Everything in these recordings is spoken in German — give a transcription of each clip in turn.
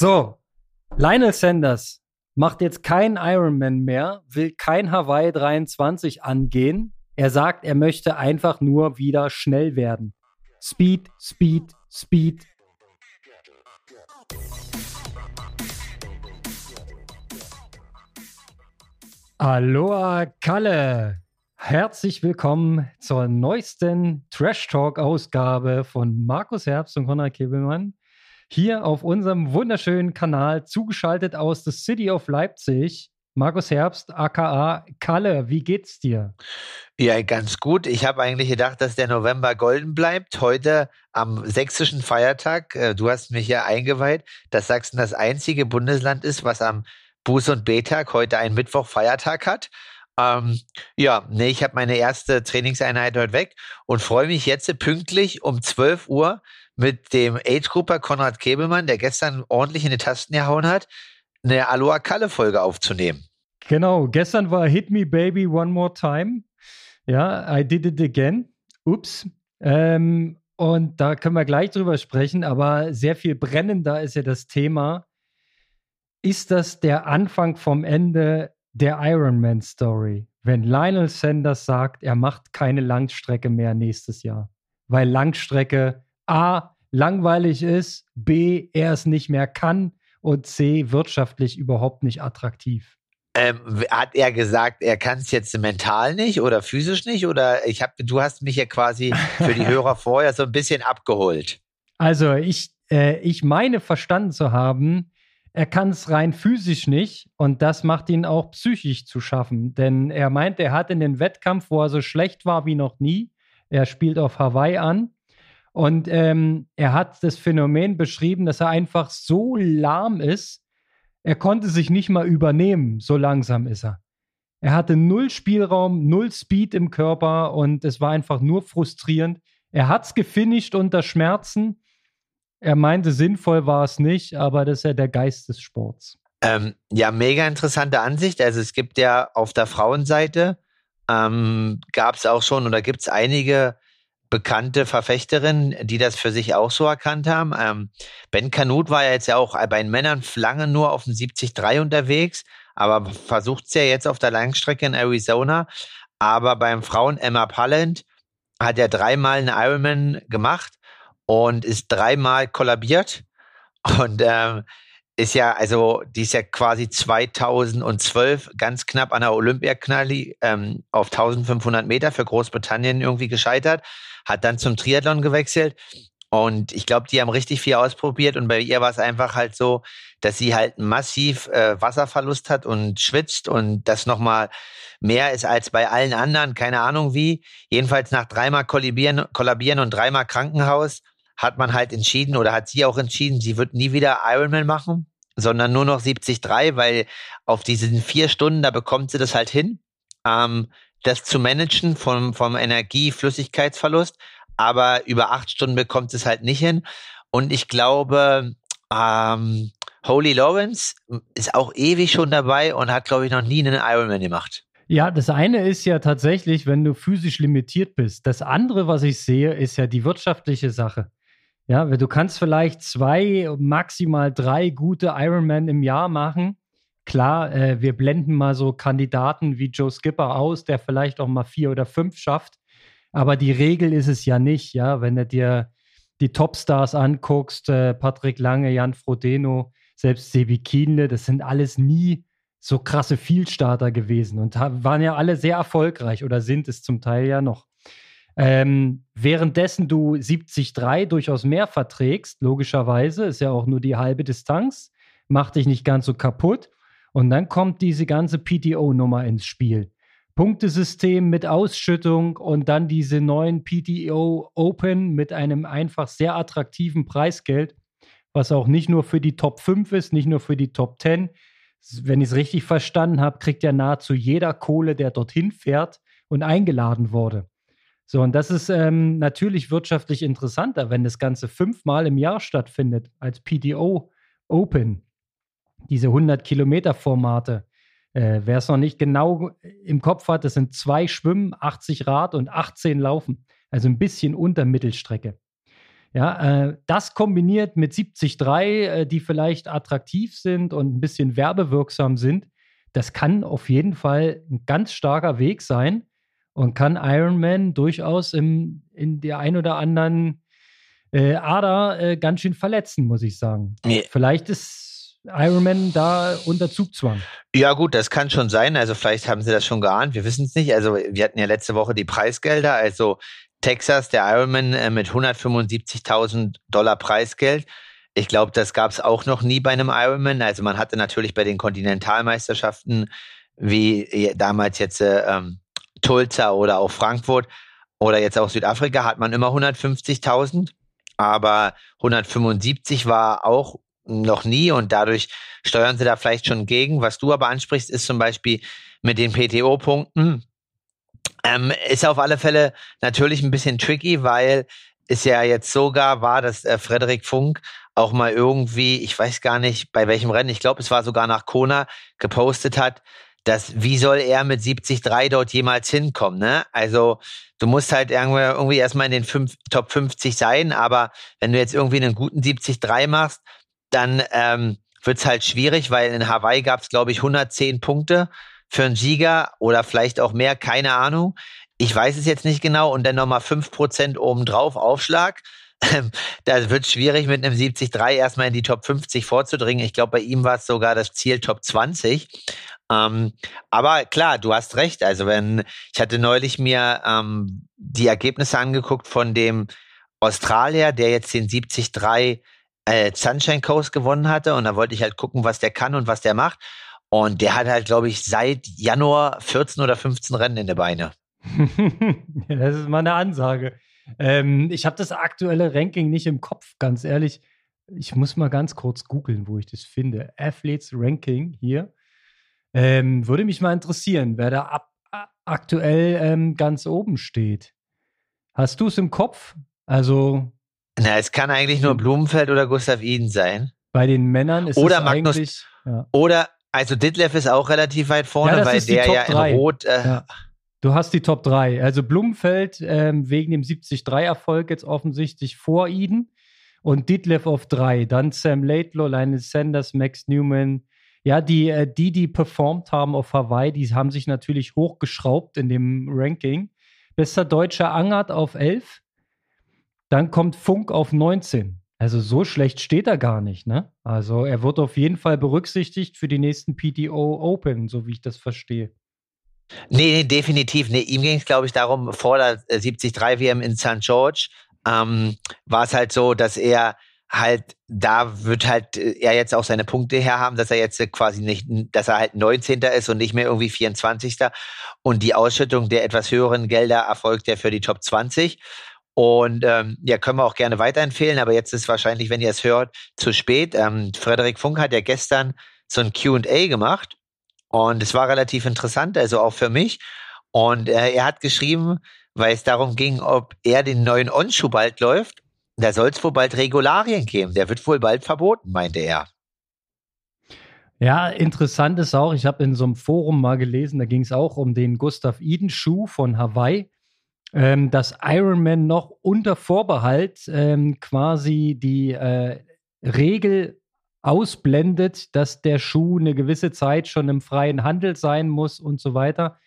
So, Lionel Sanders macht jetzt kein Ironman mehr, will kein Hawaii 23 angehen. Er sagt, er möchte einfach nur wieder schnell werden. Speed, Speed, Speed. Aloha Kalle. Herzlich willkommen zur neuesten Trash Talk Ausgabe von Markus Herbst und Konrad Kebelmann hier auf unserem wunderschönen Kanal zugeschaltet aus der City of Leipzig. Markus Herbst, aka Kalle, wie geht's dir? Ja, ganz gut. Ich habe eigentlich gedacht, dass der November golden bleibt. Heute am sächsischen Feiertag, äh, du hast mich ja eingeweiht, dass Sachsen das einzige Bundesland ist, was am Buß- und B-Tag heute einen Mittwoch Feiertag hat. Ähm, ja, nee, ich habe meine erste Trainingseinheit heute weg und freue mich jetzt pünktlich um 12 Uhr mit dem Age-Grupper Konrad Kebelmann, der gestern ordentlich in die Tasten gehauen hat, eine Aloha Kalle Folge aufzunehmen. Genau, gestern war Hit Me Baby One More Time. Ja, I did it again. Ups. Ähm, und da können wir gleich drüber sprechen, aber sehr viel brennender ist ja das Thema. Ist das der Anfang vom Ende der Ironman Story? Wenn Lionel Sanders sagt, er macht keine Langstrecke mehr nächstes Jahr, weil Langstrecke A, langweilig ist, B, er es nicht mehr kann und C, wirtschaftlich überhaupt nicht attraktiv. Ähm, hat er gesagt, er kann es jetzt mental nicht oder physisch nicht? Oder ich hab, du hast mich ja quasi für die Hörer vorher so ein bisschen abgeholt. Also ich, äh, ich meine verstanden zu haben, er kann es rein physisch nicht und das macht ihn auch psychisch zu schaffen. Denn er meint, er hat in den Wettkampf, wo er so schlecht war wie noch nie, er spielt auf Hawaii an, und ähm, er hat das Phänomen beschrieben, dass er einfach so lahm ist, er konnte sich nicht mal übernehmen, so langsam ist er. Er hatte null Spielraum, null Speed im Körper und es war einfach nur frustrierend. Er hat es gefinisht unter Schmerzen. Er meinte, sinnvoll war es nicht, aber das ist ja der Geist des Sports. Ähm, ja, mega interessante Ansicht. Also es gibt ja auf der Frauenseite, ähm, gab es auch schon oder gibt es einige bekannte Verfechterinnen, die das für sich auch so erkannt haben. Ähm, ben Kanut war ja jetzt ja auch bei den Männern lange nur auf dem 70-3 unterwegs, aber versucht es ja jetzt auf der Langstrecke in Arizona. Aber beim Frauen Emma Palland hat er dreimal einen Ironman gemacht und ist dreimal kollabiert. Und ähm, ist ja, also, die ist ja quasi 2012 ganz knapp an der Olympiaknalli ähm, auf 1500 Meter für Großbritannien irgendwie gescheitert, hat dann zum Triathlon gewechselt. Und ich glaube, die haben richtig viel ausprobiert und bei ihr war es einfach halt so, dass sie halt massiv äh, Wasserverlust hat und schwitzt und das nochmal mehr ist als bei allen anderen, keine Ahnung wie. Jedenfalls nach dreimal kollabieren, kollabieren und dreimal Krankenhaus hat man halt entschieden oder hat sie auch entschieden, sie wird nie wieder Ironman machen, sondern nur noch 73, weil auf diesen vier Stunden, da bekommt sie das halt hin, ähm, das zu managen vom, vom Energie-Flüssigkeitsverlust, aber über acht Stunden bekommt es halt nicht hin. Und ich glaube, ähm, Holy Lawrence ist auch ewig schon dabei und hat, glaube ich, noch nie einen Ironman gemacht. Ja, das eine ist ja tatsächlich, wenn du physisch limitiert bist. Das andere, was ich sehe, ist ja die wirtschaftliche Sache. Ja, du kannst vielleicht zwei, maximal drei gute Ironman im Jahr machen. Klar, äh, wir blenden mal so Kandidaten wie Joe Skipper aus, der vielleicht auch mal vier oder fünf schafft. Aber die Regel ist es ja nicht, ja. Wenn du dir die Topstars anguckst, äh, Patrick Lange, Jan Frodeno, selbst Sebi Kienle, das sind alles nie so krasse Vielstarter gewesen und waren ja alle sehr erfolgreich oder sind es zum Teil ja noch. Ähm, währenddessen du 70-3 durchaus mehr verträgst, logischerweise, ist ja auch nur die halbe Distanz, macht dich nicht ganz so kaputt. Und dann kommt diese ganze PTO-Nummer ins Spiel. Punktesystem mit Ausschüttung und dann diese neuen PTO Open mit einem einfach sehr attraktiven Preisgeld, was auch nicht nur für die Top 5 ist, nicht nur für die Top 10. Wenn ich es richtig verstanden habe, kriegt ja nahezu jeder Kohle, der dorthin fährt und eingeladen wurde. So, und das ist ähm, natürlich wirtschaftlich interessanter, wenn das Ganze fünfmal im Jahr stattfindet, als PDO Open. Diese 100-Kilometer-Formate. Äh, Wer es noch nicht genau im Kopf hat, das sind zwei Schwimmen, 80 Rad und 18 Laufen. Also ein bisschen unter Mittelstrecke. Ja, äh, das kombiniert mit 73, äh, die vielleicht attraktiv sind und ein bisschen werbewirksam sind, das kann auf jeden Fall ein ganz starker Weg sein und kann Iron Man durchaus im, in der ein oder anderen äh, Ader äh, ganz schön verletzen, muss ich sagen. Nee. Vielleicht ist Iron Man da unter Zugzwang. Ja, gut, das kann schon sein. Also, vielleicht haben sie das schon geahnt. Wir wissen es nicht. Also, wir hatten ja letzte Woche die Preisgelder. Also, Texas, der Ironman äh, mit 175.000 Dollar Preisgeld. Ich glaube, das gab es auch noch nie bei einem Ironman. Also man hatte natürlich bei den Kontinentalmeisterschaften wie damals jetzt äh, ähm, Tulsa oder auch Frankfurt oder jetzt auch Südafrika hat man immer 150.000, aber 175 war auch noch nie und dadurch steuern sie da vielleicht schon gegen. Was du aber ansprichst, ist zum Beispiel mit den PTO-Punkten. Ähm, ist auf alle Fälle natürlich ein bisschen tricky, weil es ja jetzt sogar war, dass äh, Frederik Funk auch mal irgendwie, ich weiß gar nicht bei welchem Rennen, ich glaube, es war sogar nach Kona, gepostet hat, dass wie soll er mit 70-3 dort jemals hinkommen, ne? Also du musst halt irgendwie, irgendwie erstmal in den fünf, Top 50 sein, aber wenn du jetzt irgendwie einen guten 70-3 machst, dann ähm, wird es halt schwierig, weil in Hawaii gab es, glaube ich, 110 Punkte für einen Sieger oder vielleicht auch mehr, keine Ahnung. Ich weiß es jetzt nicht genau und dann nochmal 5% obendrauf Aufschlag. da wird es schwierig, mit einem 73 erstmal in die Top 50 vorzudringen. Ich glaube, bei ihm war es sogar das Ziel Top 20. Ähm, aber klar, du hast recht. Also wenn, ich hatte neulich mir ähm, die Ergebnisse angeguckt von dem Australier, der jetzt den 73 äh, Sunshine Coast gewonnen hatte. Und da wollte ich halt gucken, was der kann und was der macht. Und der hat halt, glaube ich, seit Januar 14 oder 15 Rennen in der Beine. das ist mal eine Ansage. Ähm, ich habe das aktuelle Ranking nicht im Kopf, ganz ehrlich. Ich muss mal ganz kurz googeln, wo ich das finde. Athletes Ranking hier. Ähm, würde mich mal interessieren, wer da ab, aktuell ähm, ganz oben steht. Hast du es im Kopf? Also. Na, es kann eigentlich nur Blumenfeld oder Gustav Iden sein. Bei den Männern ist oder es Magnus, eigentlich. Ja. Oder also Ditlev ist auch relativ weit vorne, ja, weil der ja in Rot. Äh, ja. Du hast die Top 3. Also Blumenfeld ähm, wegen dem 70-3-Erfolg jetzt offensichtlich vor Eden und Ditlev auf 3. Dann Sam Laidlaw, Linus Sanders, Max Newman. Ja, die, äh, die, die performt haben auf Hawaii, die haben sich natürlich hochgeschraubt in dem Ranking. Bester Deutscher Angert auf 11. Dann kommt Funk auf 19. Also so schlecht steht er gar nicht, ne? Also er wird auf jeden Fall berücksichtigt für die nächsten PTO Open, so wie ich das verstehe. Nee, nee, definitiv. Nee, ihm ging es, glaube ich, darum, vor der 73 WM in St. George ähm, war es halt so, dass er halt, da wird halt äh, er jetzt auch seine Punkte herhaben, dass er jetzt quasi nicht, dass er halt 19. ist und nicht mehr irgendwie 24. Und die Ausschüttung der etwas höheren Gelder erfolgt ja für die Top 20. Und ähm, ja, können wir auch gerne weiterempfehlen, aber jetzt ist wahrscheinlich, wenn ihr es hört, zu spät. Ähm, Frederik Funk hat ja gestern so ein QA gemacht und es war relativ interessant, also auch für mich. Und äh, er hat geschrieben, weil es darum ging, ob er den neuen Onschuh bald läuft. Da soll es wohl bald Regularien geben. Der wird wohl bald verboten, meinte er. Ja, interessant ist auch, ich habe in so einem Forum mal gelesen, da ging es auch um den Gustav Eden Schuh von Hawaii ähm, dass Iron Man noch unter Vorbehalt ähm, quasi die äh, Regel ausblendet, dass der Schuh eine gewisse Zeit schon im freien Handel sein muss und so weiter.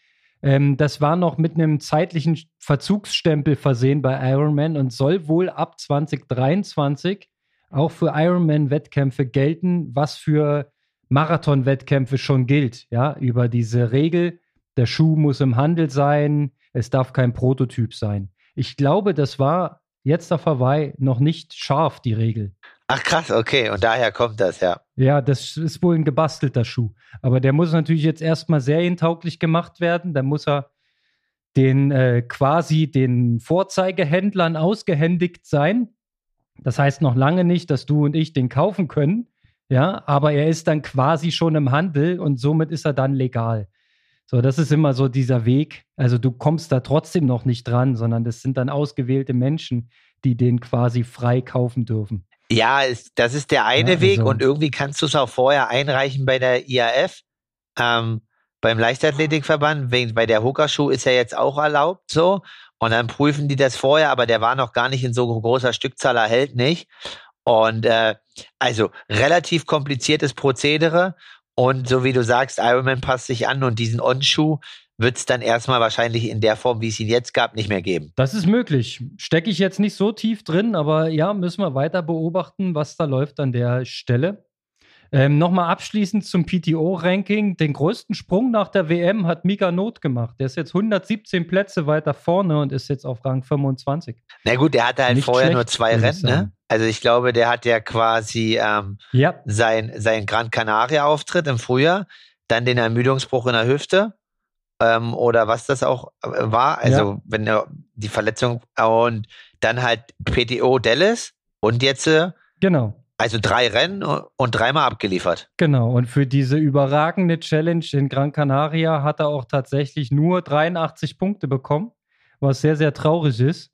Ähm, das war noch mit einem zeitlichen Verzugsstempel versehen bei Iron Man und soll wohl ab 2023 auch für Ironman-Wettkämpfe gelten, was für Marathon-Wettkämpfe schon gilt. Ja, über diese Regel, der Schuh muss im Handel sein, es darf kein Prototyp sein. Ich glaube, das war jetzt auf Hawaii noch nicht scharf, die Regel. Ach krass, okay, und daher kommt das, ja. Ja, das ist wohl ein gebastelter Schuh. Aber der muss natürlich jetzt erstmal serientauglich gemacht werden. Da muss er den äh, quasi den Vorzeigehändlern ausgehändigt sein. Das heißt noch lange nicht, dass du und ich den kaufen können. Ja, aber er ist dann quasi schon im Handel und somit ist er dann legal. So, das ist immer so dieser Weg. Also du kommst da trotzdem noch nicht dran, sondern das sind dann ausgewählte Menschen, die den quasi frei kaufen dürfen. Ja, das ist der eine ja, Weg also. und irgendwie kannst du es auch vorher einreichen bei der IAF. Ähm, beim Leichtathletikverband, wegen, weil der Hookerschuh ist ja jetzt auch erlaubt so. Und dann prüfen die das vorher, aber der war noch gar nicht in so großer Stückzahl erhältlich. Und äh, also relativ kompliziertes Prozedere. Und so wie du sagst, Ironman passt sich an und diesen On-Schuh wird es dann erstmal wahrscheinlich in der Form, wie es ihn jetzt gab, nicht mehr geben. Das ist möglich. Stecke ich jetzt nicht so tief drin, aber ja, müssen wir weiter beobachten, was da läuft an der Stelle. Ähm, Nochmal abschließend zum PTO-Ranking. Den größten Sprung nach der WM hat Mika Not gemacht. Der ist jetzt 117 Plätze weiter vorne und ist jetzt auf Rang 25. Na gut, der hatte halt Nicht vorher schlecht, nur zwei Rennen, ne? Also ich glaube, der hat ja quasi ähm, ja. sein, sein Gran Canaria-Auftritt im Frühjahr, dann den Ermüdungsbruch in der Hüfte ähm, oder was das auch äh, war. Also ja. wenn er die Verletzung und dann halt PTO Dallas und jetzt äh, genau. Also drei Rennen und dreimal abgeliefert. Genau, und für diese überragende Challenge in Gran Canaria hat er auch tatsächlich nur 83 Punkte bekommen, was sehr, sehr traurig ist.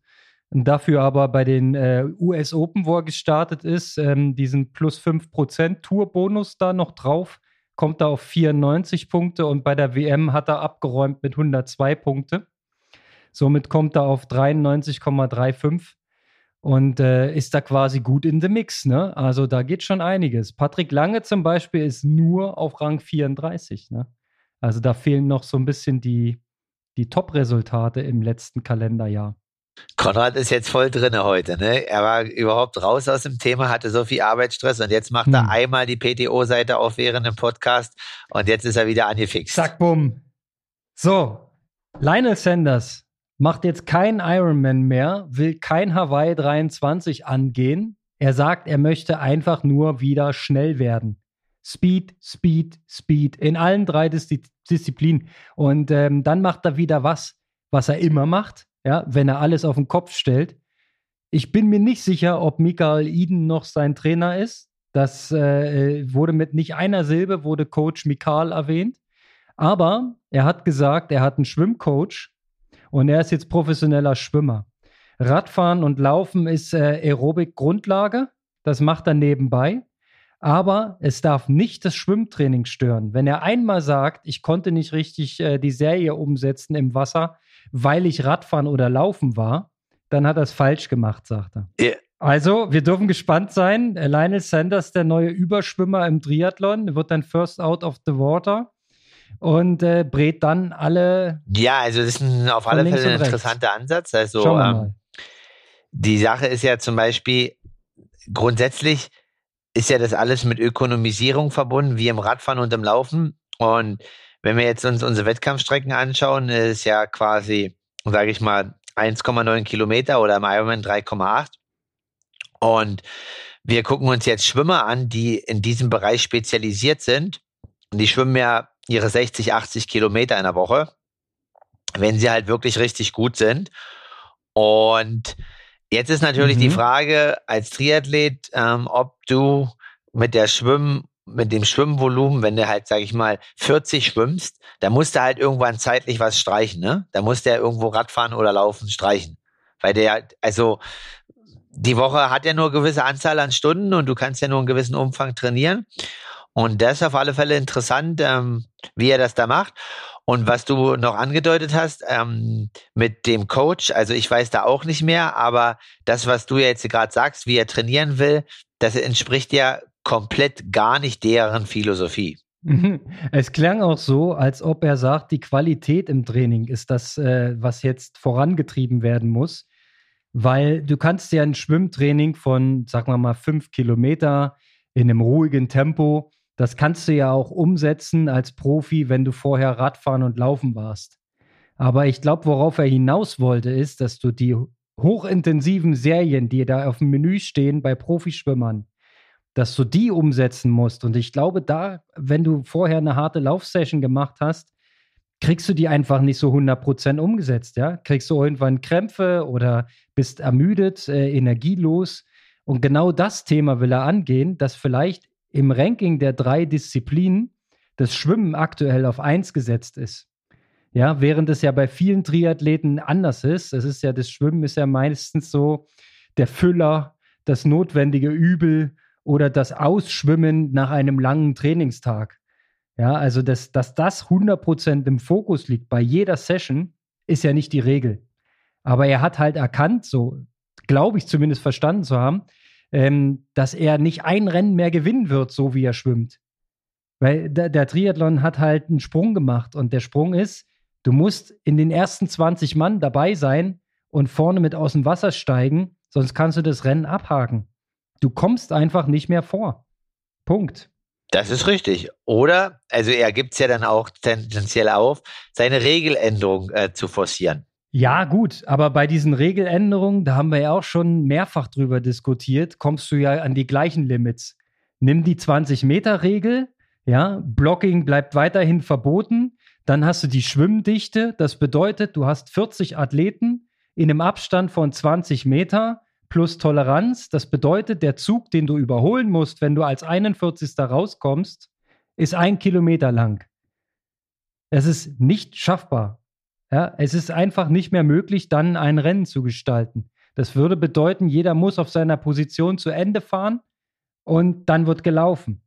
Dafür aber bei den äh, US Open, wo er gestartet ist, ähm, diesen plus 5% Tour-Bonus da noch drauf, kommt er auf 94 Punkte und bei der WM hat er abgeräumt mit 102 Punkte. Somit kommt er auf 93,35 und äh, ist da quasi gut in the Mix. Ne? Also da geht schon einiges. Patrick Lange zum Beispiel ist nur auf Rang 34. Ne? Also da fehlen noch so ein bisschen die, die Top-Resultate im letzten Kalenderjahr. Konrad ist jetzt voll drinne heute, ne? Er war überhaupt raus aus dem Thema, hatte so viel Arbeitsstress und jetzt macht hm. er einmal die PTO-Seite auf während dem Podcast und jetzt ist er wieder angefixt. Zack, bumm. So, Lionel Sanders macht jetzt keinen Ironman mehr, will kein Hawaii 23 angehen. Er sagt, er möchte einfach nur wieder schnell werden. Speed, Speed, Speed in allen drei Dis Disziplinen. Und ähm, dann macht er wieder was, was er immer macht, ja, wenn er alles auf den Kopf stellt. Ich bin mir nicht sicher, ob Michael Eden noch sein Trainer ist. Das äh, wurde mit nicht einer Silbe, wurde Coach Michael erwähnt. Aber er hat gesagt, er hat einen Schwimmcoach, und er ist jetzt professioneller Schwimmer. Radfahren und Laufen ist äh, Aerobic-Grundlage. Das macht er nebenbei. Aber es darf nicht das Schwimmtraining stören. Wenn er einmal sagt, ich konnte nicht richtig äh, die Serie umsetzen im Wasser, weil ich Radfahren oder Laufen war, dann hat er es falsch gemacht, sagt er. Yeah. Also, wir dürfen gespannt sein. Lionel Sanders, der neue Überschwimmer im Triathlon, wird dann First Out of the Water und äh, brät dann alle. Ja, also das ist ein, auf alle Fälle ein interessanter Ansatz. Also ähm, die Sache ist ja zum Beispiel grundsätzlich ist ja das alles mit Ökonomisierung verbunden, wie im Radfahren und im Laufen. Und wenn wir jetzt uns unsere Wettkampfstrecken anschauen, ist ja quasi, sage ich mal, 1,9 Kilometer oder im Ironman 3,8. Und wir gucken uns jetzt Schwimmer an, die in diesem Bereich spezialisiert sind. Und die schwimmen ja ihre 60, 80 Kilometer in der Woche, wenn sie halt wirklich richtig gut sind. Und jetzt ist natürlich mhm. die Frage als Triathlet, ähm, ob du mit der Schwimmen, mit dem Schwimmvolumen, wenn du halt, sag ich mal, 40 schwimmst, da musst du halt irgendwann zeitlich was streichen, ne? Da musst du ja irgendwo Radfahren oder Laufen streichen. Weil der, also, die Woche hat ja nur eine gewisse Anzahl an Stunden und du kannst ja nur einen gewissen Umfang trainieren. Und das ist auf alle Fälle interessant, ähm, wie er das da macht. Und was du noch angedeutet hast ähm, mit dem Coach, also ich weiß da auch nicht mehr, aber das, was du jetzt gerade sagst, wie er trainieren will, das entspricht ja komplett gar nicht deren Philosophie. Es klang auch so, als ob er sagt, die Qualität im Training ist das, äh, was jetzt vorangetrieben werden muss. Weil du kannst ja ein Schwimmtraining von, sagen wir mal, fünf Kilometer in einem ruhigen Tempo, das kannst du ja auch umsetzen als Profi, wenn du vorher Radfahren und Laufen warst. Aber ich glaube, worauf er hinaus wollte, ist, dass du die hochintensiven Serien, die da auf dem Menü stehen bei Profischwimmern, dass du die umsetzen musst. Und ich glaube, da, wenn du vorher eine harte Laufsession gemacht hast, kriegst du die einfach nicht so 100% umgesetzt, ja? Kriegst du irgendwann Krämpfe oder bist ermüdet, äh, energielos. Und genau das Thema will er angehen, dass vielleicht im Ranking der drei Disziplinen das Schwimmen aktuell auf eins gesetzt ist. Ja, während es ja bei vielen Triathleten anders ist. Es ist ja, das Schwimmen ist ja meistens so der Füller, das notwendige Übel oder das Ausschwimmen nach einem langen Trainingstag. Ja, also dass, dass das 100% im Fokus liegt bei jeder Session, ist ja nicht die Regel. Aber er hat halt erkannt, so glaube ich zumindest verstanden zu haben, ähm, dass er nicht ein Rennen mehr gewinnen wird, so wie er schwimmt. Weil der, der Triathlon hat halt einen Sprung gemacht und der Sprung ist, du musst in den ersten 20 Mann dabei sein und vorne mit aus dem Wasser steigen, sonst kannst du das Rennen abhaken. Du kommst einfach nicht mehr vor. Punkt. Das ist richtig. Oder, also er gibt es ja dann auch tendenziell auf, seine Regeländerung äh, zu forcieren. Ja, gut, aber bei diesen Regeländerungen, da haben wir ja auch schon mehrfach drüber diskutiert, kommst du ja an die gleichen Limits. Nimm die 20-Meter-Regel, ja, Blocking bleibt weiterhin verboten, dann hast du die Schwimmdichte, das bedeutet, du hast 40 Athleten in einem Abstand von 20 Meter plus Toleranz. Das bedeutet, der Zug, den du überholen musst, wenn du als 41. rauskommst, ist ein Kilometer lang. Es ist nicht schaffbar. Ja, es ist einfach nicht mehr möglich, dann ein Rennen zu gestalten. Das würde bedeuten, jeder muss auf seiner Position zu Ende fahren und dann wird gelaufen.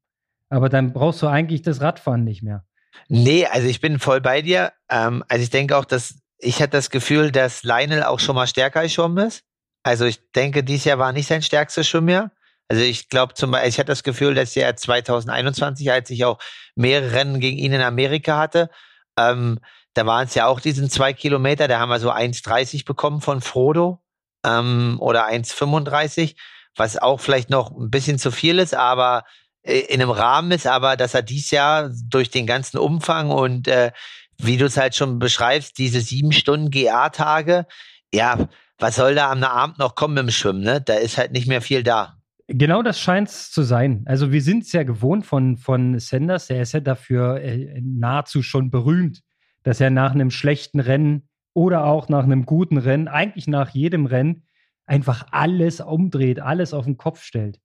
Aber dann brauchst du eigentlich das Radfahren nicht mehr. Nee, also ich bin voll bei dir. Ähm, also ich denke auch, dass ich hatte das Gefühl, dass Lionel auch schon mal stärker geschwommen ist. Also ich denke, dieses Jahr war nicht sein stärkstes Schwimmjahr. Also ich glaube zum Beispiel, ich hatte das Gefühl, dass er 2021, als ich auch mehrere Rennen gegen ihn in Amerika hatte, ähm, da waren es ja auch diesen zwei Kilometer, da haben wir so 1,30 bekommen von Frodo ähm, oder 1,35, was auch vielleicht noch ein bisschen zu viel ist, aber äh, in einem Rahmen ist, aber dass er dies Jahr durch den ganzen Umfang und äh, wie du es halt schon beschreibst, diese sieben Stunden GA-Tage, ja, was soll da am Abend noch kommen im Schwimmen, ne? Da ist halt nicht mehr viel da. Genau das scheint es zu sein. Also wir sind es ja gewohnt von, von Sanders. Er ist ja dafür äh, nahezu schon berühmt, dass er nach einem schlechten Rennen oder auch nach einem guten Rennen, eigentlich nach jedem Rennen, einfach alles umdreht, alles auf den Kopf stellt.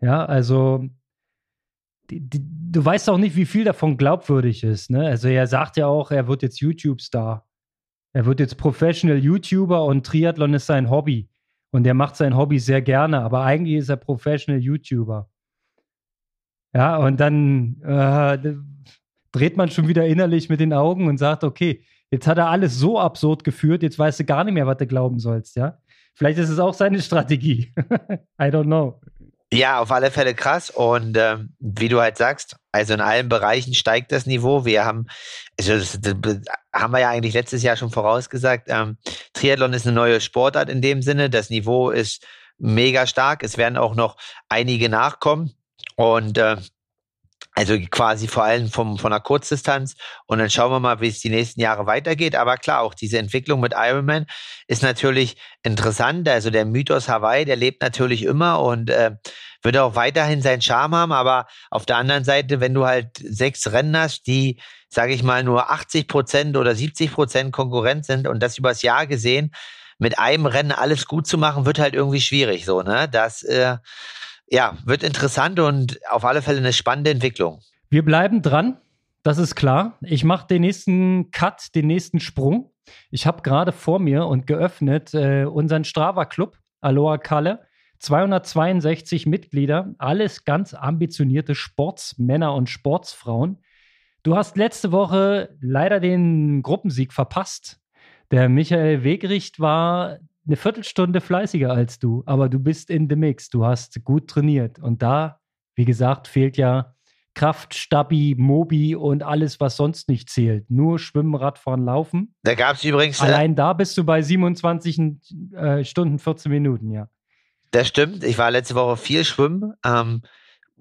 Ja, also die, die, du weißt auch nicht, wie viel davon glaubwürdig ist. Ne? Also er sagt ja auch, er wird jetzt YouTube-Star. Er wird jetzt Professional YouTuber und Triathlon ist sein Hobby. Und er macht sein Hobby sehr gerne, aber eigentlich ist er Professional YouTuber. Ja, und dann äh, dreht man schon wieder innerlich mit den Augen und sagt, okay, jetzt hat er alles so absurd geführt, jetzt weißt du gar nicht mehr, was du glauben sollst, ja? Vielleicht ist es auch seine Strategie. I don't know. Ja, auf alle Fälle krass. Und ähm, wie du halt sagst, also in allen Bereichen steigt das Niveau. Wir haben, also das, das haben wir ja eigentlich letztes Jahr schon vorausgesagt, ähm, Triathlon ist eine neue Sportart in dem Sinne. Das Niveau ist mega stark. Es werden auch noch einige nachkommen. Und äh, also quasi vor allem vom, von der Kurzdistanz. Und dann schauen wir mal, wie es die nächsten Jahre weitergeht. Aber klar, auch diese Entwicklung mit Ironman ist natürlich interessant. Also der Mythos Hawaii, der lebt natürlich immer und äh, wird auch weiterhin seinen Charme haben. Aber auf der anderen Seite, wenn du halt sechs Rennen hast, die, sage ich mal, nur 80 Prozent oder 70 Prozent Konkurrent sind und das übers Jahr gesehen, mit einem Rennen alles gut zu machen, wird halt irgendwie schwierig. So, ne? Das äh, ja, wird interessant und auf alle Fälle eine spannende Entwicklung. Wir bleiben dran, das ist klar. Ich mache den nächsten Cut, den nächsten Sprung. Ich habe gerade vor mir und geöffnet äh, unseren Strava-Club, Aloha Kalle. 262 Mitglieder, alles ganz ambitionierte Sportsmänner und Sportsfrauen. Du hast letzte Woche leider den Gruppensieg verpasst. Der Michael Wegricht war eine Viertelstunde fleißiger als du, aber du bist in the mix, du hast gut trainiert. Und da, wie gesagt, fehlt ja Kraft, Stabi, Mobi und alles, was sonst nicht zählt. Nur Schwimmen, Radfahren, Laufen. Da gab es übrigens. Äh, Allein da bist du bei 27 äh, Stunden, 14 Minuten, ja. Das stimmt. Ich war letzte Woche viel schwimmen. Ähm,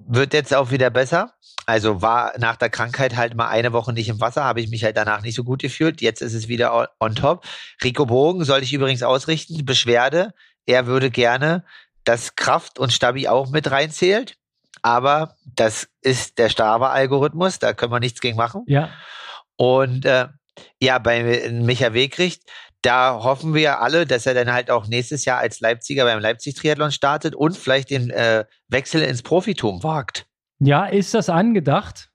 wird jetzt auch wieder besser. Also war nach der Krankheit halt mal eine Woche nicht im Wasser, habe ich mich halt danach nicht so gut gefühlt. Jetzt ist es wieder on top. Rico Bogen soll ich übrigens ausrichten. Beschwerde. Er würde gerne, dass Kraft und Stabi auch mit reinzählt. Aber das ist der Strava-Algorithmus. Da können wir nichts gegen machen. Ja. Und äh, ja, bei Micha Wegricht, da hoffen wir alle, dass er dann halt auch nächstes Jahr als Leipziger beim Leipzig-Triathlon startet und vielleicht den äh, Wechsel ins Profitum wagt. Ja, ist das angedacht?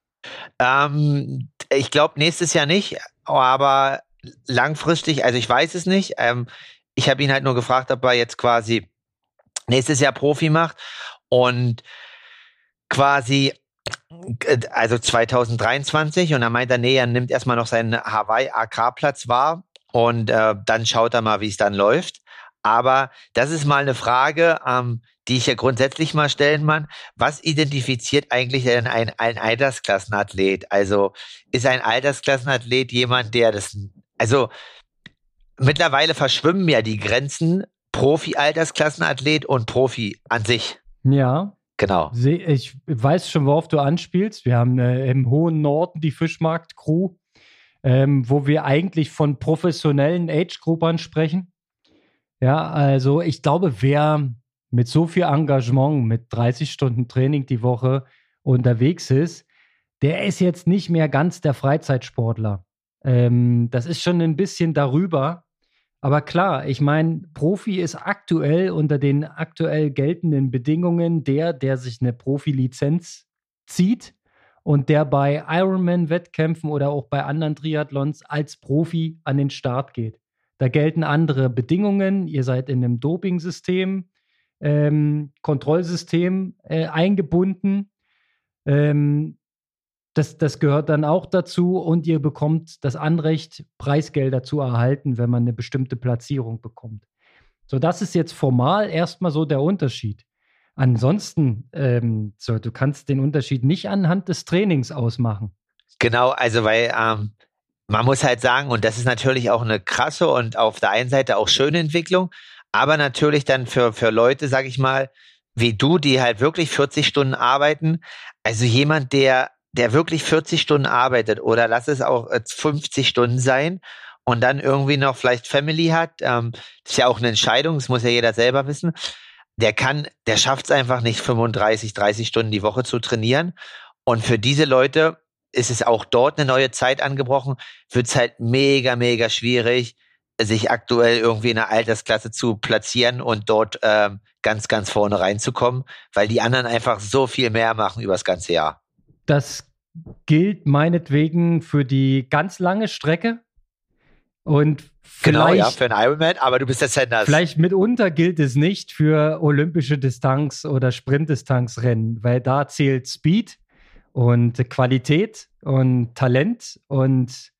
Ähm, ich glaube nächstes Jahr nicht, aber langfristig, also ich weiß es nicht. Ähm, ich habe ihn halt nur gefragt, ob er jetzt quasi nächstes Jahr Profi macht und quasi also 2023 und dann meint er, nee, er nimmt erstmal noch seinen Hawaii AK-Platz wahr und äh, dann schaut er mal, wie es dann läuft. Aber das ist mal eine Frage, ähm, die ich ja grundsätzlich mal stellen kann. Was identifiziert eigentlich denn ein, ein Altersklassenathlet? Also ist ein Altersklassenathlet jemand, der das, also mittlerweile verschwimmen ja die Grenzen Profi-Altersklassenathlet und Profi an sich. Ja. Genau. Ich weiß schon, worauf du anspielst. Wir haben äh, im hohen Norden die Fischmarkt-Crew, ähm, wo wir eigentlich von professionellen Age-Gruppern sprechen. Ja, also ich glaube, wer mit so viel Engagement, mit 30 Stunden Training die Woche unterwegs ist, der ist jetzt nicht mehr ganz der Freizeitsportler. Ähm, das ist schon ein bisschen darüber. Aber klar, ich meine, Profi ist aktuell unter den aktuell geltenden Bedingungen der, der sich eine Profilizenz zieht und der bei Ironman-Wettkämpfen oder auch bei anderen Triathlons als Profi an den Start geht. Da gelten andere Bedingungen. Ihr seid in einem Doping-System, ähm, Kontrollsystem äh, eingebunden. Ähm, das, das gehört dann auch dazu und ihr bekommt das Anrecht, Preisgelder zu erhalten, wenn man eine bestimmte Platzierung bekommt. So, das ist jetzt formal erstmal so der Unterschied. Ansonsten, ähm, so, du kannst den Unterschied nicht anhand des Trainings ausmachen. Genau, also weil ähm, man muss halt sagen, und das ist natürlich auch eine krasse und auf der einen Seite auch schöne Entwicklung, aber natürlich dann für, für Leute, sag ich mal, wie du, die halt wirklich 40 Stunden arbeiten, also jemand, der der wirklich 40 Stunden arbeitet oder lass es auch 50 Stunden sein und dann irgendwie noch vielleicht Family hat, ähm, ist ja auch eine Entscheidung, das muss ja jeder selber wissen, der kann, der schafft es einfach nicht 35, 30 Stunden die Woche zu trainieren. Und für diese Leute ist es auch dort eine neue Zeit angebrochen, wird es halt mega, mega schwierig, sich aktuell irgendwie in einer Altersklasse zu platzieren und dort ähm, ganz, ganz vorne reinzukommen, weil die anderen einfach so viel mehr machen über das ganze Jahr. Das gilt meinetwegen für die ganz lange Strecke. Und genau, ja, für einen Ironman, aber du bist der Sanders. Vielleicht mitunter gilt es nicht für olympische Distanz- oder Sprintdistanzrennen, weil da zählt Speed und Qualität und Talent und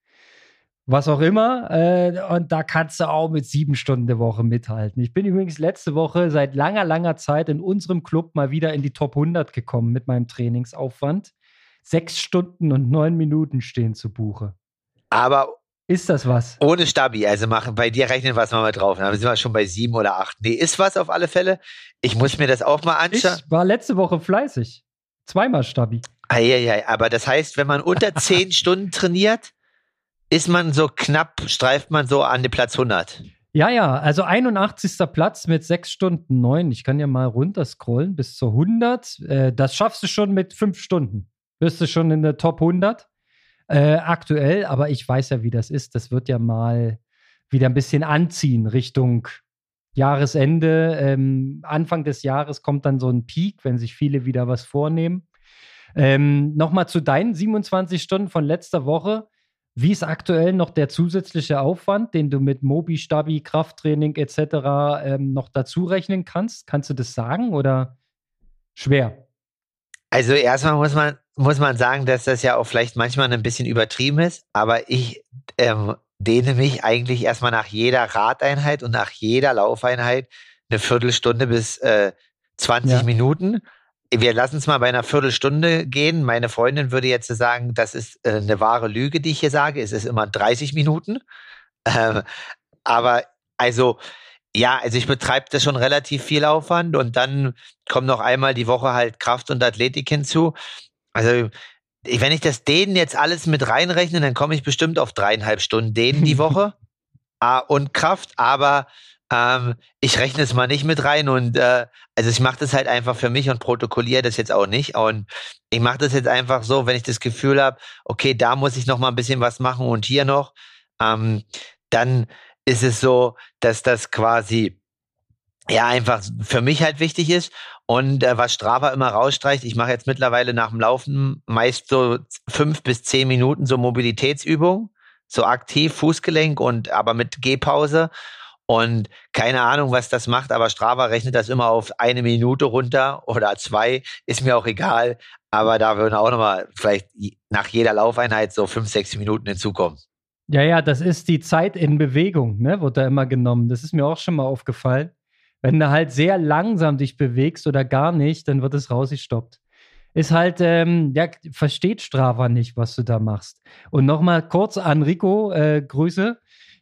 was auch immer. Äh, und da kannst du auch mit sieben Stunden der Woche mithalten. Ich bin übrigens letzte Woche seit langer, langer Zeit in unserem Club mal wieder in die Top 100 gekommen mit meinem Trainingsaufwand sechs Stunden und neun Minuten stehen zu Buche. Aber ist das was? Ohne Stabi, also machen, bei dir rechnen wir es mal drauf. Dann sind wir schon bei sieben oder acht. Nee, ist was auf alle Fälle. Ich muss mir das auch mal anschauen. Ich war letzte Woche fleißig. Zweimal Stabi. Eieiei, aber das heißt, wenn man unter zehn Stunden trainiert, ist man so knapp, streift man so an den Platz 100. Ja, ja, also 81. Platz mit 6 Stunden 9. Ich kann ja mal runterscrollen bis zur 100. Äh, das schaffst du schon mit 5 Stunden bist du schon in der Top 100 äh, aktuell, aber ich weiß ja, wie das ist. Das wird ja mal wieder ein bisschen anziehen Richtung Jahresende. Ähm, Anfang des Jahres kommt dann so ein Peak, wenn sich viele wieder was vornehmen. Ähm, Nochmal zu deinen 27 Stunden von letzter Woche. Wie ist aktuell noch der zusätzliche Aufwand, den du mit Mobi, Stabi, Krafttraining etc. Ähm, noch dazu rechnen kannst? Kannst du das sagen oder schwer? Also erstmal muss man muss man sagen, dass das ja auch vielleicht manchmal ein bisschen übertrieben ist, aber ich ähm, dehne mich eigentlich erstmal nach jeder Radeinheit und nach jeder Laufeinheit eine Viertelstunde bis äh, 20 ja. Minuten. Wir lassen es mal bei einer Viertelstunde gehen. Meine Freundin würde jetzt sagen, das ist äh, eine wahre Lüge, die ich hier sage. Es ist immer 30 Minuten. Ähm, aber also ja, also ich betreibe da schon relativ viel Aufwand und dann kommt noch einmal die Woche halt Kraft und Athletik hinzu. Also wenn ich das Dehnen jetzt alles mit reinrechne, dann komme ich bestimmt auf dreieinhalb Stunden Dehnen die Woche. Ah, und Kraft, aber ähm, ich rechne es mal nicht mit rein und äh, also ich mache das halt einfach für mich und protokolliere das jetzt auch nicht. Und ich mache das jetzt einfach so, wenn ich das Gefühl habe, okay, da muss ich noch mal ein bisschen was machen und hier noch, ähm, dann ist es so, dass das quasi ja einfach für mich halt wichtig ist und äh, was Strava immer rausstreicht, ich mache jetzt mittlerweile nach dem Laufen meist so fünf bis zehn Minuten so Mobilitätsübung, so aktiv Fußgelenk und aber mit Gehpause Und keine Ahnung, was das macht, aber Strava rechnet das immer auf eine Minute runter oder zwei, ist mir auch egal. Aber da würden auch nochmal vielleicht nach jeder Laufeinheit so fünf, sechs Minuten hinzukommen. Ja, ja, das ist die Zeit in Bewegung, ne, wird da immer genommen. Das ist mir auch schon mal aufgefallen. Wenn du halt sehr langsam dich bewegst oder gar nicht, dann wird es rausgestoppt. Ist halt, ähm, ja, versteht Strava nicht, was du da machst. Und nochmal kurz an Rico, äh, Grüße.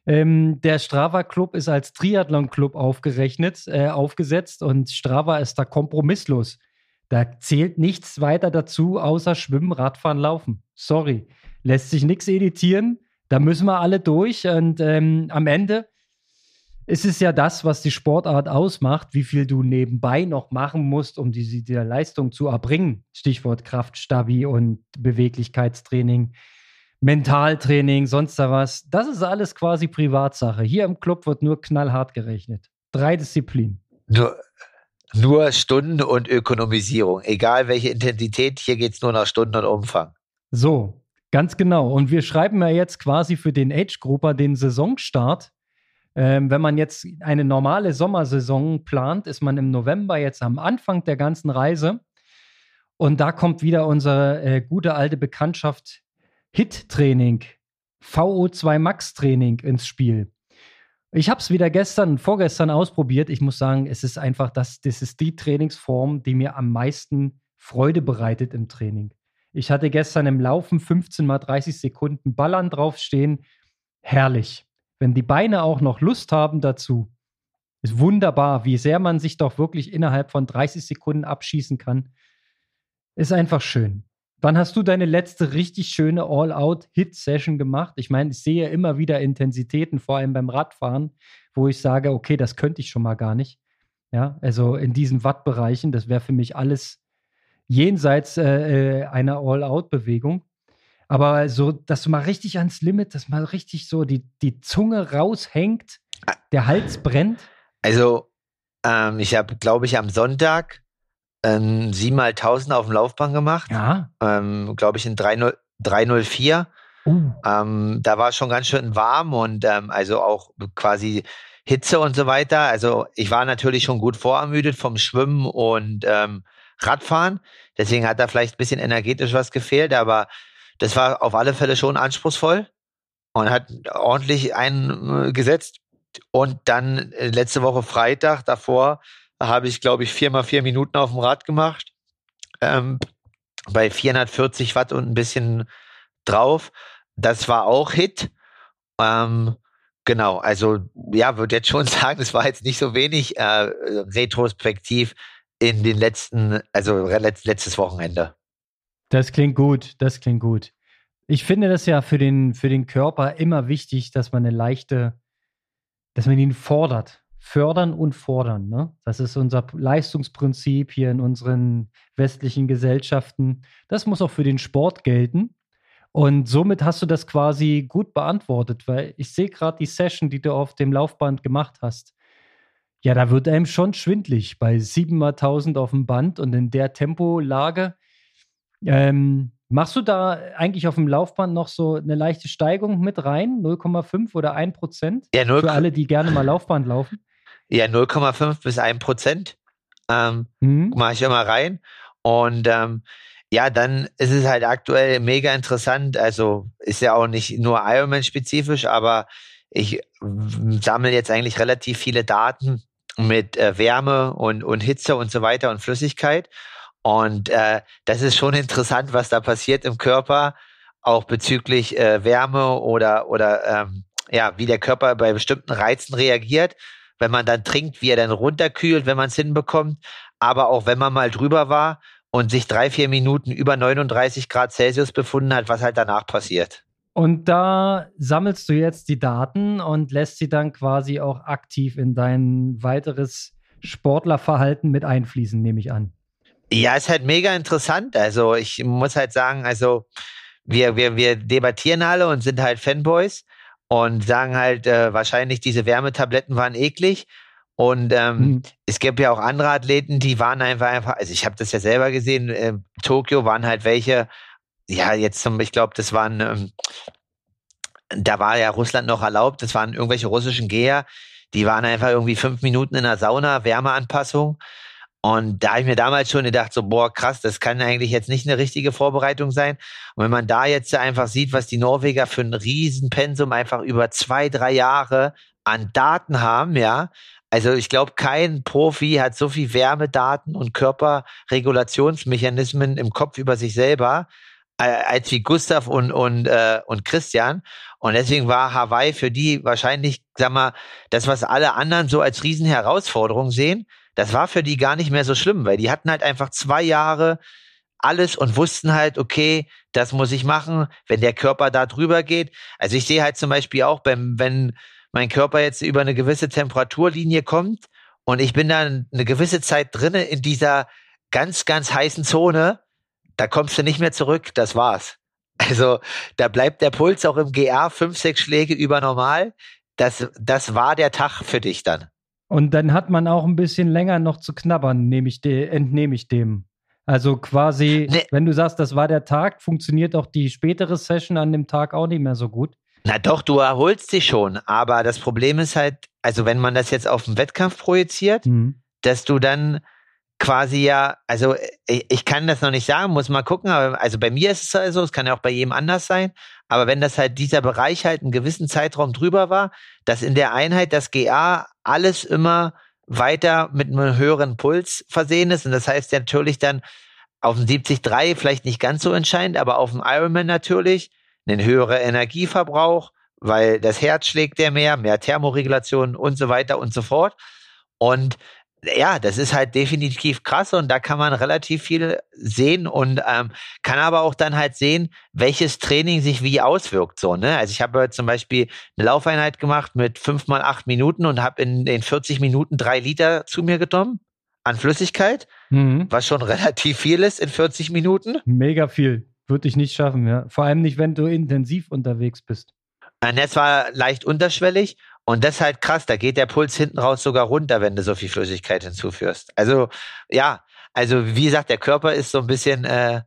Ähm, der Strava Club ist als Triathlon Club aufgerechnet, äh, aufgesetzt und Strava ist da kompromisslos. Da zählt nichts weiter dazu, außer Schwimmen, Radfahren, Laufen. Sorry. Lässt sich nichts editieren. Da müssen wir alle durch. Und ähm, am Ende ist es ja das, was die Sportart ausmacht, wie viel du nebenbei noch machen musst, um diese, diese Leistung zu erbringen. Stichwort Kraftstabi und Beweglichkeitstraining. Mentaltraining, sonst da was. Das ist alles quasi Privatsache. Hier im Club wird nur knallhart gerechnet. Drei Disziplinen. Nur, nur Stunden und Ökonomisierung. Egal welche Intensität, hier geht es nur nach Stunden und Umfang. So, ganz genau. Und wir schreiben ja jetzt quasi für den Age-Grupper den Saisonstart. Ähm, wenn man jetzt eine normale Sommersaison plant, ist man im November jetzt am Anfang der ganzen Reise. Und da kommt wieder unsere äh, gute alte Bekanntschaft HIT-Training, VO2 Max-Training ins Spiel. Ich habe es wieder gestern, vorgestern ausprobiert. Ich muss sagen, es ist einfach das, das ist die Trainingsform, die mir am meisten Freude bereitet im Training. Ich hatte gestern im Laufen 15 mal 30 Sekunden Ballern draufstehen. Herrlich. Wenn die Beine auch noch Lust haben dazu, ist wunderbar, wie sehr man sich doch wirklich innerhalb von 30 Sekunden abschießen kann. Ist einfach schön. Wann hast du deine letzte richtig schöne All-Out-Hit-Session gemacht? Ich meine, ich sehe immer wieder Intensitäten, vor allem beim Radfahren, wo ich sage, okay, das könnte ich schon mal gar nicht. Ja, also in diesen Wattbereichen, das wäre für mich alles jenseits äh, äh einer All-Out-Bewegung. Aber so, dass du mal richtig ans Limit, dass mal richtig so die, die Zunge raushängt, der Hals brennt. Also, ähm, ich habe, glaube ich, am Sonntag ähm, 7 mal 1000 auf dem Laufbahn gemacht. Ja. Ähm, Glaube ich in 304. Uh. Ähm, da war es schon ganz schön warm und ähm, also auch quasi Hitze und so weiter. Also ich war natürlich schon gut vorermüdet vom Schwimmen und ähm, Radfahren. Deswegen hat da vielleicht ein bisschen energetisch was gefehlt, aber das war auf alle Fälle schon anspruchsvoll und hat ordentlich eingesetzt. Und dann äh, letzte Woche Freitag davor habe ich, glaube ich, viermal vier Minuten auf dem Rad gemacht. Ähm, bei 440 Watt und ein bisschen drauf. Das war auch Hit. Ähm, genau, also ja, würde jetzt schon sagen, es war jetzt nicht so wenig äh, retrospektiv in den letzten, also letztes Wochenende. Das klingt gut, das klingt gut. Ich finde das ja für den, für den Körper immer wichtig, dass man eine leichte, dass man ihn fordert fördern und fordern. Ne? Das ist unser Leistungsprinzip hier in unseren westlichen Gesellschaften. Das muss auch für den Sport gelten. Und somit hast du das quasi gut beantwortet, weil ich sehe gerade die Session, die du auf dem Laufband gemacht hast. Ja, da wird einem schon schwindlig bei 7x1000 auf dem Band und in der Tempolage. Ähm, machst du da eigentlich auf dem Laufband noch so eine leichte Steigung mit rein? 0,5 oder 1 Prozent? Ja, 0, für alle, die gerne mal Laufband laufen? Ja, 0,5 bis 1 Prozent ähm, mhm. mache ich immer rein. Und ähm, ja, dann ist es halt aktuell mega interessant. Also ist ja auch nicht nur Ironman-spezifisch, aber ich sammle jetzt eigentlich relativ viele Daten mit äh, Wärme und, und Hitze und so weiter und Flüssigkeit. Und äh, das ist schon interessant, was da passiert im Körper, auch bezüglich äh, Wärme oder, oder ähm, ja, wie der Körper bei bestimmten Reizen reagiert wenn man dann trinkt, wie er dann runterkühlt, wenn man es hinbekommt. Aber auch wenn man mal drüber war und sich drei, vier Minuten über 39 Grad Celsius befunden hat, was halt danach passiert. Und da sammelst du jetzt die Daten und lässt sie dann quasi auch aktiv in dein weiteres Sportlerverhalten mit einfließen, nehme ich an. Ja, ist halt mega interessant. Also ich muss halt sagen, also wir, wir, wir debattieren alle und sind halt Fanboys und sagen halt, äh, wahrscheinlich diese Wärmetabletten waren eklig. Und ähm, mhm. es gibt ja auch andere Athleten, die waren einfach einfach, also ich habe das ja selber gesehen, äh, Tokio waren halt welche, ja, jetzt zum, ich glaube, das waren, ähm, da war ja Russland noch erlaubt, das waren irgendwelche russischen Geher, Die waren einfach irgendwie fünf Minuten in der Sauna, Wärmeanpassung. Und da habe ich mir damals schon gedacht, so, boah, krass, das kann eigentlich jetzt nicht eine richtige Vorbereitung sein. Und wenn man da jetzt einfach sieht, was die Norweger für ein Riesenpensum einfach über zwei, drei Jahre an Daten haben, ja. Also ich glaube, kein Profi hat so viel Wärmedaten und Körperregulationsmechanismen im Kopf über sich selber äh, als wie Gustav und, und, äh, und Christian. Und deswegen war Hawaii für die wahrscheinlich, sag mal, das, was alle anderen so als Riesenherausforderung sehen, das war für die gar nicht mehr so schlimm, weil die hatten halt einfach zwei Jahre alles und wussten halt, okay, das muss ich machen, wenn der Körper da drüber geht. Also ich sehe halt zum Beispiel auch, beim, wenn mein Körper jetzt über eine gewisse Temperaturlinie kommt und ich bin dann eine gewisse Zeit drinne in dieser ganz, ganz heißen Zone, da kommst du nicht mehr zurück, das war's. Also da bleibt der Puls auch im GR fünf, sechs Schläge über normal. Das, das war der Tag für dich dann. Und dann hat man auch ein bisschen länger noch zu knabbern, nehme ich de, entnehme ich dem. Also quasi, nee. wenn du sagst, das war der Tag, funktioniert auch die spätere Session an dem Tag auch nicht mehr so gut. Na doch, du erholst dich schon, aber das Problem ist halt, also wenn man das jetzt auf den Wettkampf projiziert, mhm. dass du dann quasi ja, also ich, ich, kann das noch nicht sagen, muss mal gucken, aber also bei mir ist es halt so, es kann ja auch bei jedem anders sein, aber wenn das halt dieser Bereich halt einen gewissen Zeitraum drüber war, dass in der Einheit das GA alles immer weiter mit einem höheren Puls versehen ist und das heißt ja natürlich dann auf dem 70-3 vielleicht nicht ganz so entscheidend, aber auf dem Ironman natürlich einen höheren Energieverbrauch, weil das Herz schlägt der mehr, mehr Thermoregulation und so weiter und so fort. Und ja, das ist halt definitiv krass und da kann man relativ viel sehen und ähm, kann aber auch dann halt sehen, welches Training sich wie auswirkt. So, ne? Also ich habe zum Beispiel eine Laufeinheit gemacht mit fünf mal acht Minuten und habe in den 40 Minuten drei Liter zu mir genommen an Flüssigkeit, mhm. was schon relativ viel ist in 40 Minuten. Mega viel. Würde ich nicht schaffen, ja. Vor allem nicht, wenn du intensiv unterwegs bist. Das war leicht unterschwellig und das ist halt krass, da geht der Puls hinten raus sogar runter, wenn du so viel Flüssigkeit hinzuführst. Also ja, also wie gesagt, der Körper ist so ein bisschen äh,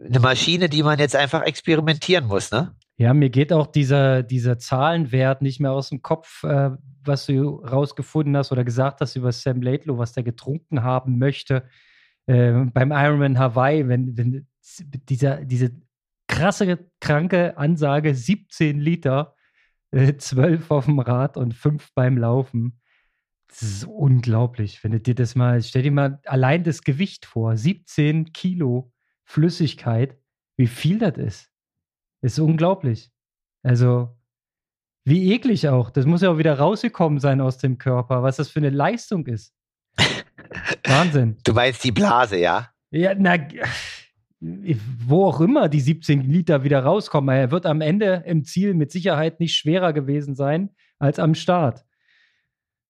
eine Maschine, die man jetzt einfach experimentieren muss, ne? Ja, mir geht auch dieser, dieser Zahlenwert nicht mehr aus dem Kopf, äh, was du rausgefunden hast oder gesagt hast über Sam Laidlow, was der getrunken haben möchte äh, beim Ironman Hawaii, wenn, wenn dieser, diese krasse, kranke Ansage 17 Liter zwölf auf dem Rad und fünf beim Laufen. Das ist unglaublich. Wenn du dir das mal, stell dir mal allein das Gewicht vor, 17 Kilo Flüssigkeit, wie viel das ist. Das ist unglaublich. Also, wie eklig auch. Das muss ja auch wieder rausgekommen sein aus dem Körper, was das für eine Leistung ist. Wahnsinn. Du meinst die Blase, ja? Ja, na, wo auch immer die 17 Liter wieder rauskommen. Er wird am Ende im Ziel mit Sicherheit nicht schwerer gewesen sein als am Start.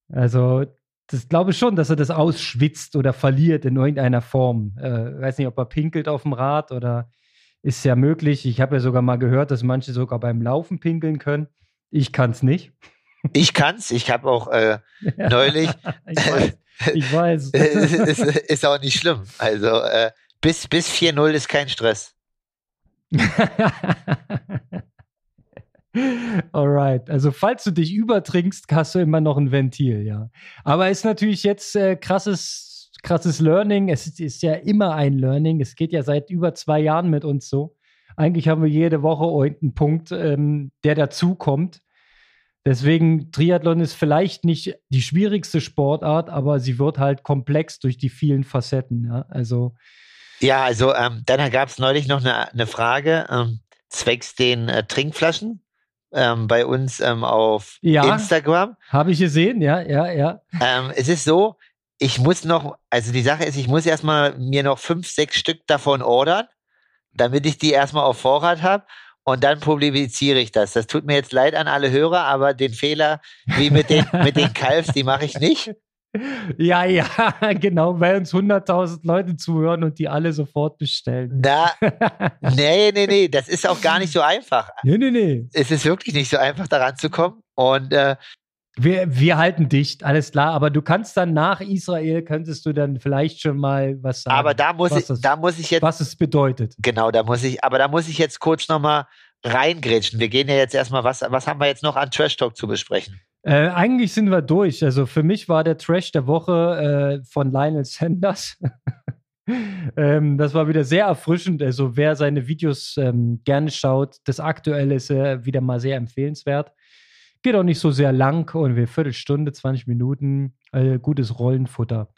Also, das glaube ich schon, dass er das ausschwitzt oder verliert in irgendeiner Form. Äh, weiß nicht, ob er pinkelt auf dem Rad oder ist ja möglich. Ich habe ja sogar mal gehört, dass manche sogar beim Laufen pinkeln können. Ich kann es nicht. Ich kann's. Ich habe auch äh, neulich. ich weiß. Ich weiß. ist, ist, auch nicht schlimm. Also äh, bis, bis 4-0 ist kein Stress. Alright. Also, falls du dich übertrinkst, hast du immer noch ein Ventil, ja. Aber ist natürlich jetzt äh, krasses, krasses Learning. Es ist, ist, ja immer ein Learning. Es geht ja seit über zwei Jahren mit uns so. Eigentlich haben wir jede Woche irgendeinen Punkt, ähm, der dazukommt. Deswegen, Triathlon ist vielleicht nicht die schwierigste Sportart, aber sie wird halt komplex durch die vielen Facetten. Ja? Also, ja, also ähm, dann gab es neulich noch eine, eine Frage ähm, zwecks den äh, Trinkflaschen ähm, bei uns ähm, auf ja, Instagram. Habe ich gesehen, ja, ja, ja. Ähm, es ist so, ich muss noch, also die Sache ist, ich muss erstmal mir noch fünf, sechs Stück davon ordern, damit ich die erstmal auf Vorrat habe. Und dann publiziere ich das. Das tut mir jetzt leid an alle Hörer, aber den Fehler wie mit den, mit den Kalfs, die mache ich nicht. Ja, ja, genau, weil uns 100.000 Leute zuhören und die alle sofort bestellen. Na, nee, nee, nee, das ist auch gar nicht so einfach. Nee, nee, nee. Es ist wirklich nicht so einfach, daran zu kommen. Und äh, wir, wir halten dicht, alles klar. Aber du kannst dann nach Israel, könntest du dann vielleicht schon mal was sagen. Aber da muss ich, das, da muss ich jetzt. Was es bedeutet. Genau, da muss ich, aber da muss ich jetzt kurz nochmal reingrätschen. Wir gehen ja jetzt erstmal, was, was haben wir jetzt noch an Trash Talk zu besprechen? Äh, eigentlich sind wir durch. Also für mich war der Trash der Woche äh, von Lionel Sanders. ähm, das war wieder sehr erfrischend. Also wer seine Videos ähm, gerne schaut, das aktuelle ist äh, wieder mal sehr empfehlenswert. Geht auch nicht so sehr lang und wir Viertelstunde, 20 Minuten, äh, gutes Rollenfutter.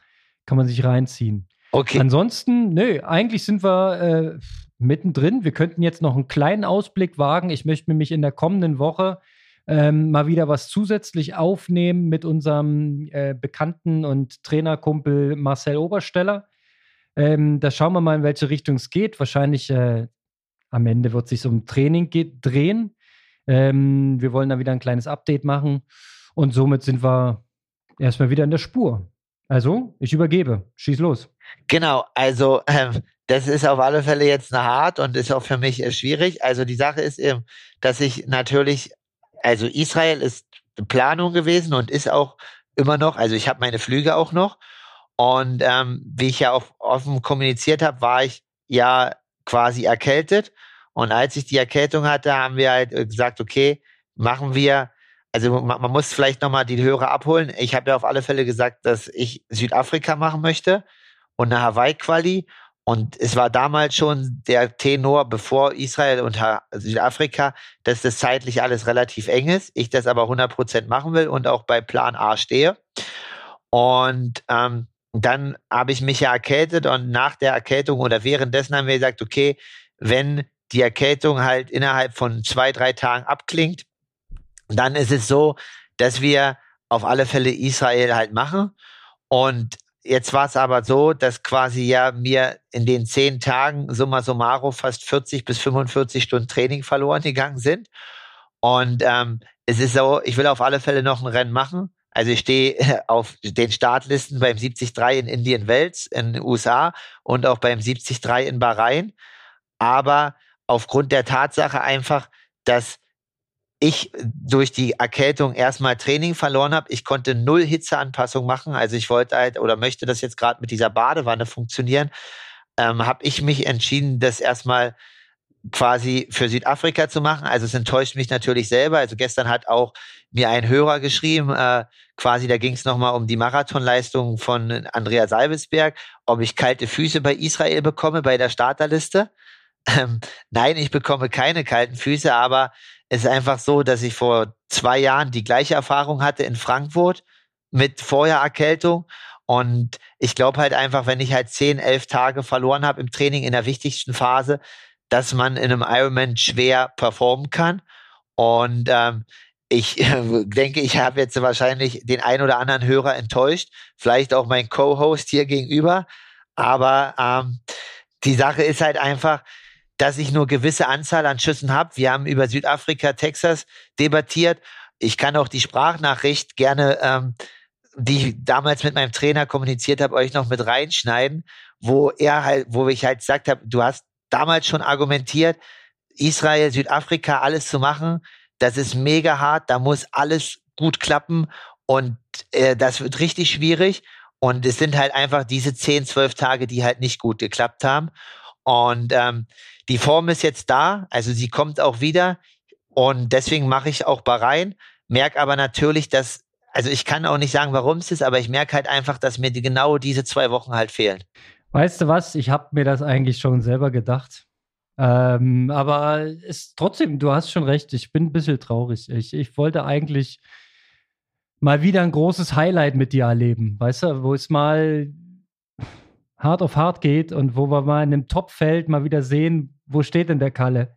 Kann man sich reinziehen. Okay. Ansonsten, nö, eigentlich sind wir äh, mittendrin. Wir könnten jetzt noch einen kleinen Ausblick wagen. Ich möchte mich in der kommenden Woche ähm, mal wieder was zusätzlich aufnehmen mit unserem äh, Bekannten und Trainerkumpel Marcel Obersteller. Ähm, da schauen wir mal, in welche Richtung es geht. Wahrscheinlich äh, am Ende wird es sich um Training drehen. Ähm, wir wollen da wieder ein kleines Update machen und somit sind wir erstmal wieder in der Spur. Also, ich übergebe. Schieß los. Genau, also ähm, das ist auf alle Fälle jetzt eine hart und ist auch für mich äh, schwierig. Also die Sache ist eben, dass ich natürlich, also Israel ist Planung gewesen und ist auch immer noch, also ich habe meine Flüge auch noch. Und ähm, wie ich ja auch offen kommuniziert habe, war ich ja quasi erkältet. Und als ich die Erkältung hatte, haben wir halt gesagt, okay, machen wir also man, man muss vielleicht nochmal die Hörer abholen. Ich habe ja auf alle Fälle gesagt, dass ich Südafrika machen möchte und eine Hawaii-Quali. Und es war damals schon der Tenor, bevor Israel und Südafrika, dass das zeitlich alles relativ eng ist. Ich das aber 100% machen will und auch bei Plan A stehe. Und ähm, dann habe ich mich ja erkältet und nach der Erkältung oder währenddessen haben wir gesagt, okay, wenn die Erkältung halt innerhalb von zwei, drei Tagen abklingt, dann ist es so, dass wir auf alle Fälle Israel halt machen. Und jetzt war es aber so, dass quasi ja mir in den zehn Tagen summa summarum fast 40 bis 45 Stunden Training verloren gegangen sind. Und ähm, es ist so, ich will auf alle Fälle noch ein Rennen machen. Also ich stehe auf den Startlisten beim 73 in Indian Wells in den USA und auch beim 73 in Bahrain. Aber aufgrund der Tatsache einfach, dass ich durch die Erkältung erstmal Training verloren habe. Ich konnte null Hitzeanpassung machen. Also ich wollte halt oder möchte das jetzt gerade mit dieser Badewanne funktionieren. Ähm, habe ich mich entschieden, das erstmal quasi für Südafrika zu machen. Also es enttäuscht mich natürlich selber. Also gestern hat auch mir ein Hörer geschrieben, äh, quasi da ging es nochmal um die Marathonleistung von Andrea Salvesberg, ob ich kalte Füße bei Israel bekomme bei der Starterliste. Ähm, nein, ich bekomme keine kalten Füße, aber es ist einfach so, dass ich vor zwei Jahren die gleiche Erfahrung hatte in Frankfurt mit Vorhererkältung. Und ich glaube halt einfach, wenn ich halt zehn, elf Tage verloren habe im Training in der wichtigsten Phase, dass man in einem Ironman schwer performen kann. Und ähm, ich äh, denke, ich habe jetzt wahrscheinlich den ein oder anderen Hörer enttäuscht, vielleicht auch mein Co-Host hier gegenüber. Aber ähm, die Sache ist halt einfach, dass ich nur gewisse Anzahl an Schüssen habe. Wir haben über Südafrika, Texas debattiert. Ich kann auch die Sprachnachricht gerne, ähm, die ich damals mit meinem Trainer kommuniziert habe, euch noch mit reinschneiden, wo er halt, wo ich halt gesagt habe, du hast damals schon argumentiert, Israel, Südafrika, alles zu machen, das ist mega hart, da muss alles gut klappen und äh, das wird richtig schwierig. Und es sind halt einfach diese 10, 12 Tage, die halt nicht gut geklappt haben. Und ähm, die Form ist jetzt da, also sie kommt auch wieder und deswegen mache ich auch Bahrain, merke aber natürlich, dass, also ich kann auch nicht sagen, warum es ist, aber ich merke halt einfach, dass mir die, genau diese zwei Wochen halt fehlen. Weißt du was, ich habe mir das eigentlich schon selber gedacht. Ähm, aber ist trotzdem, du hast schon recht, ich bin ein bisschen traurig. Ich, ich wollte eigentlich mal wieder ein großes Highlight mit dir erleben, weißt du, wo es mal hart auf hart geht und wo wir mal in einem Topfeld mal wieder sehen, wo steht denn der Kalle?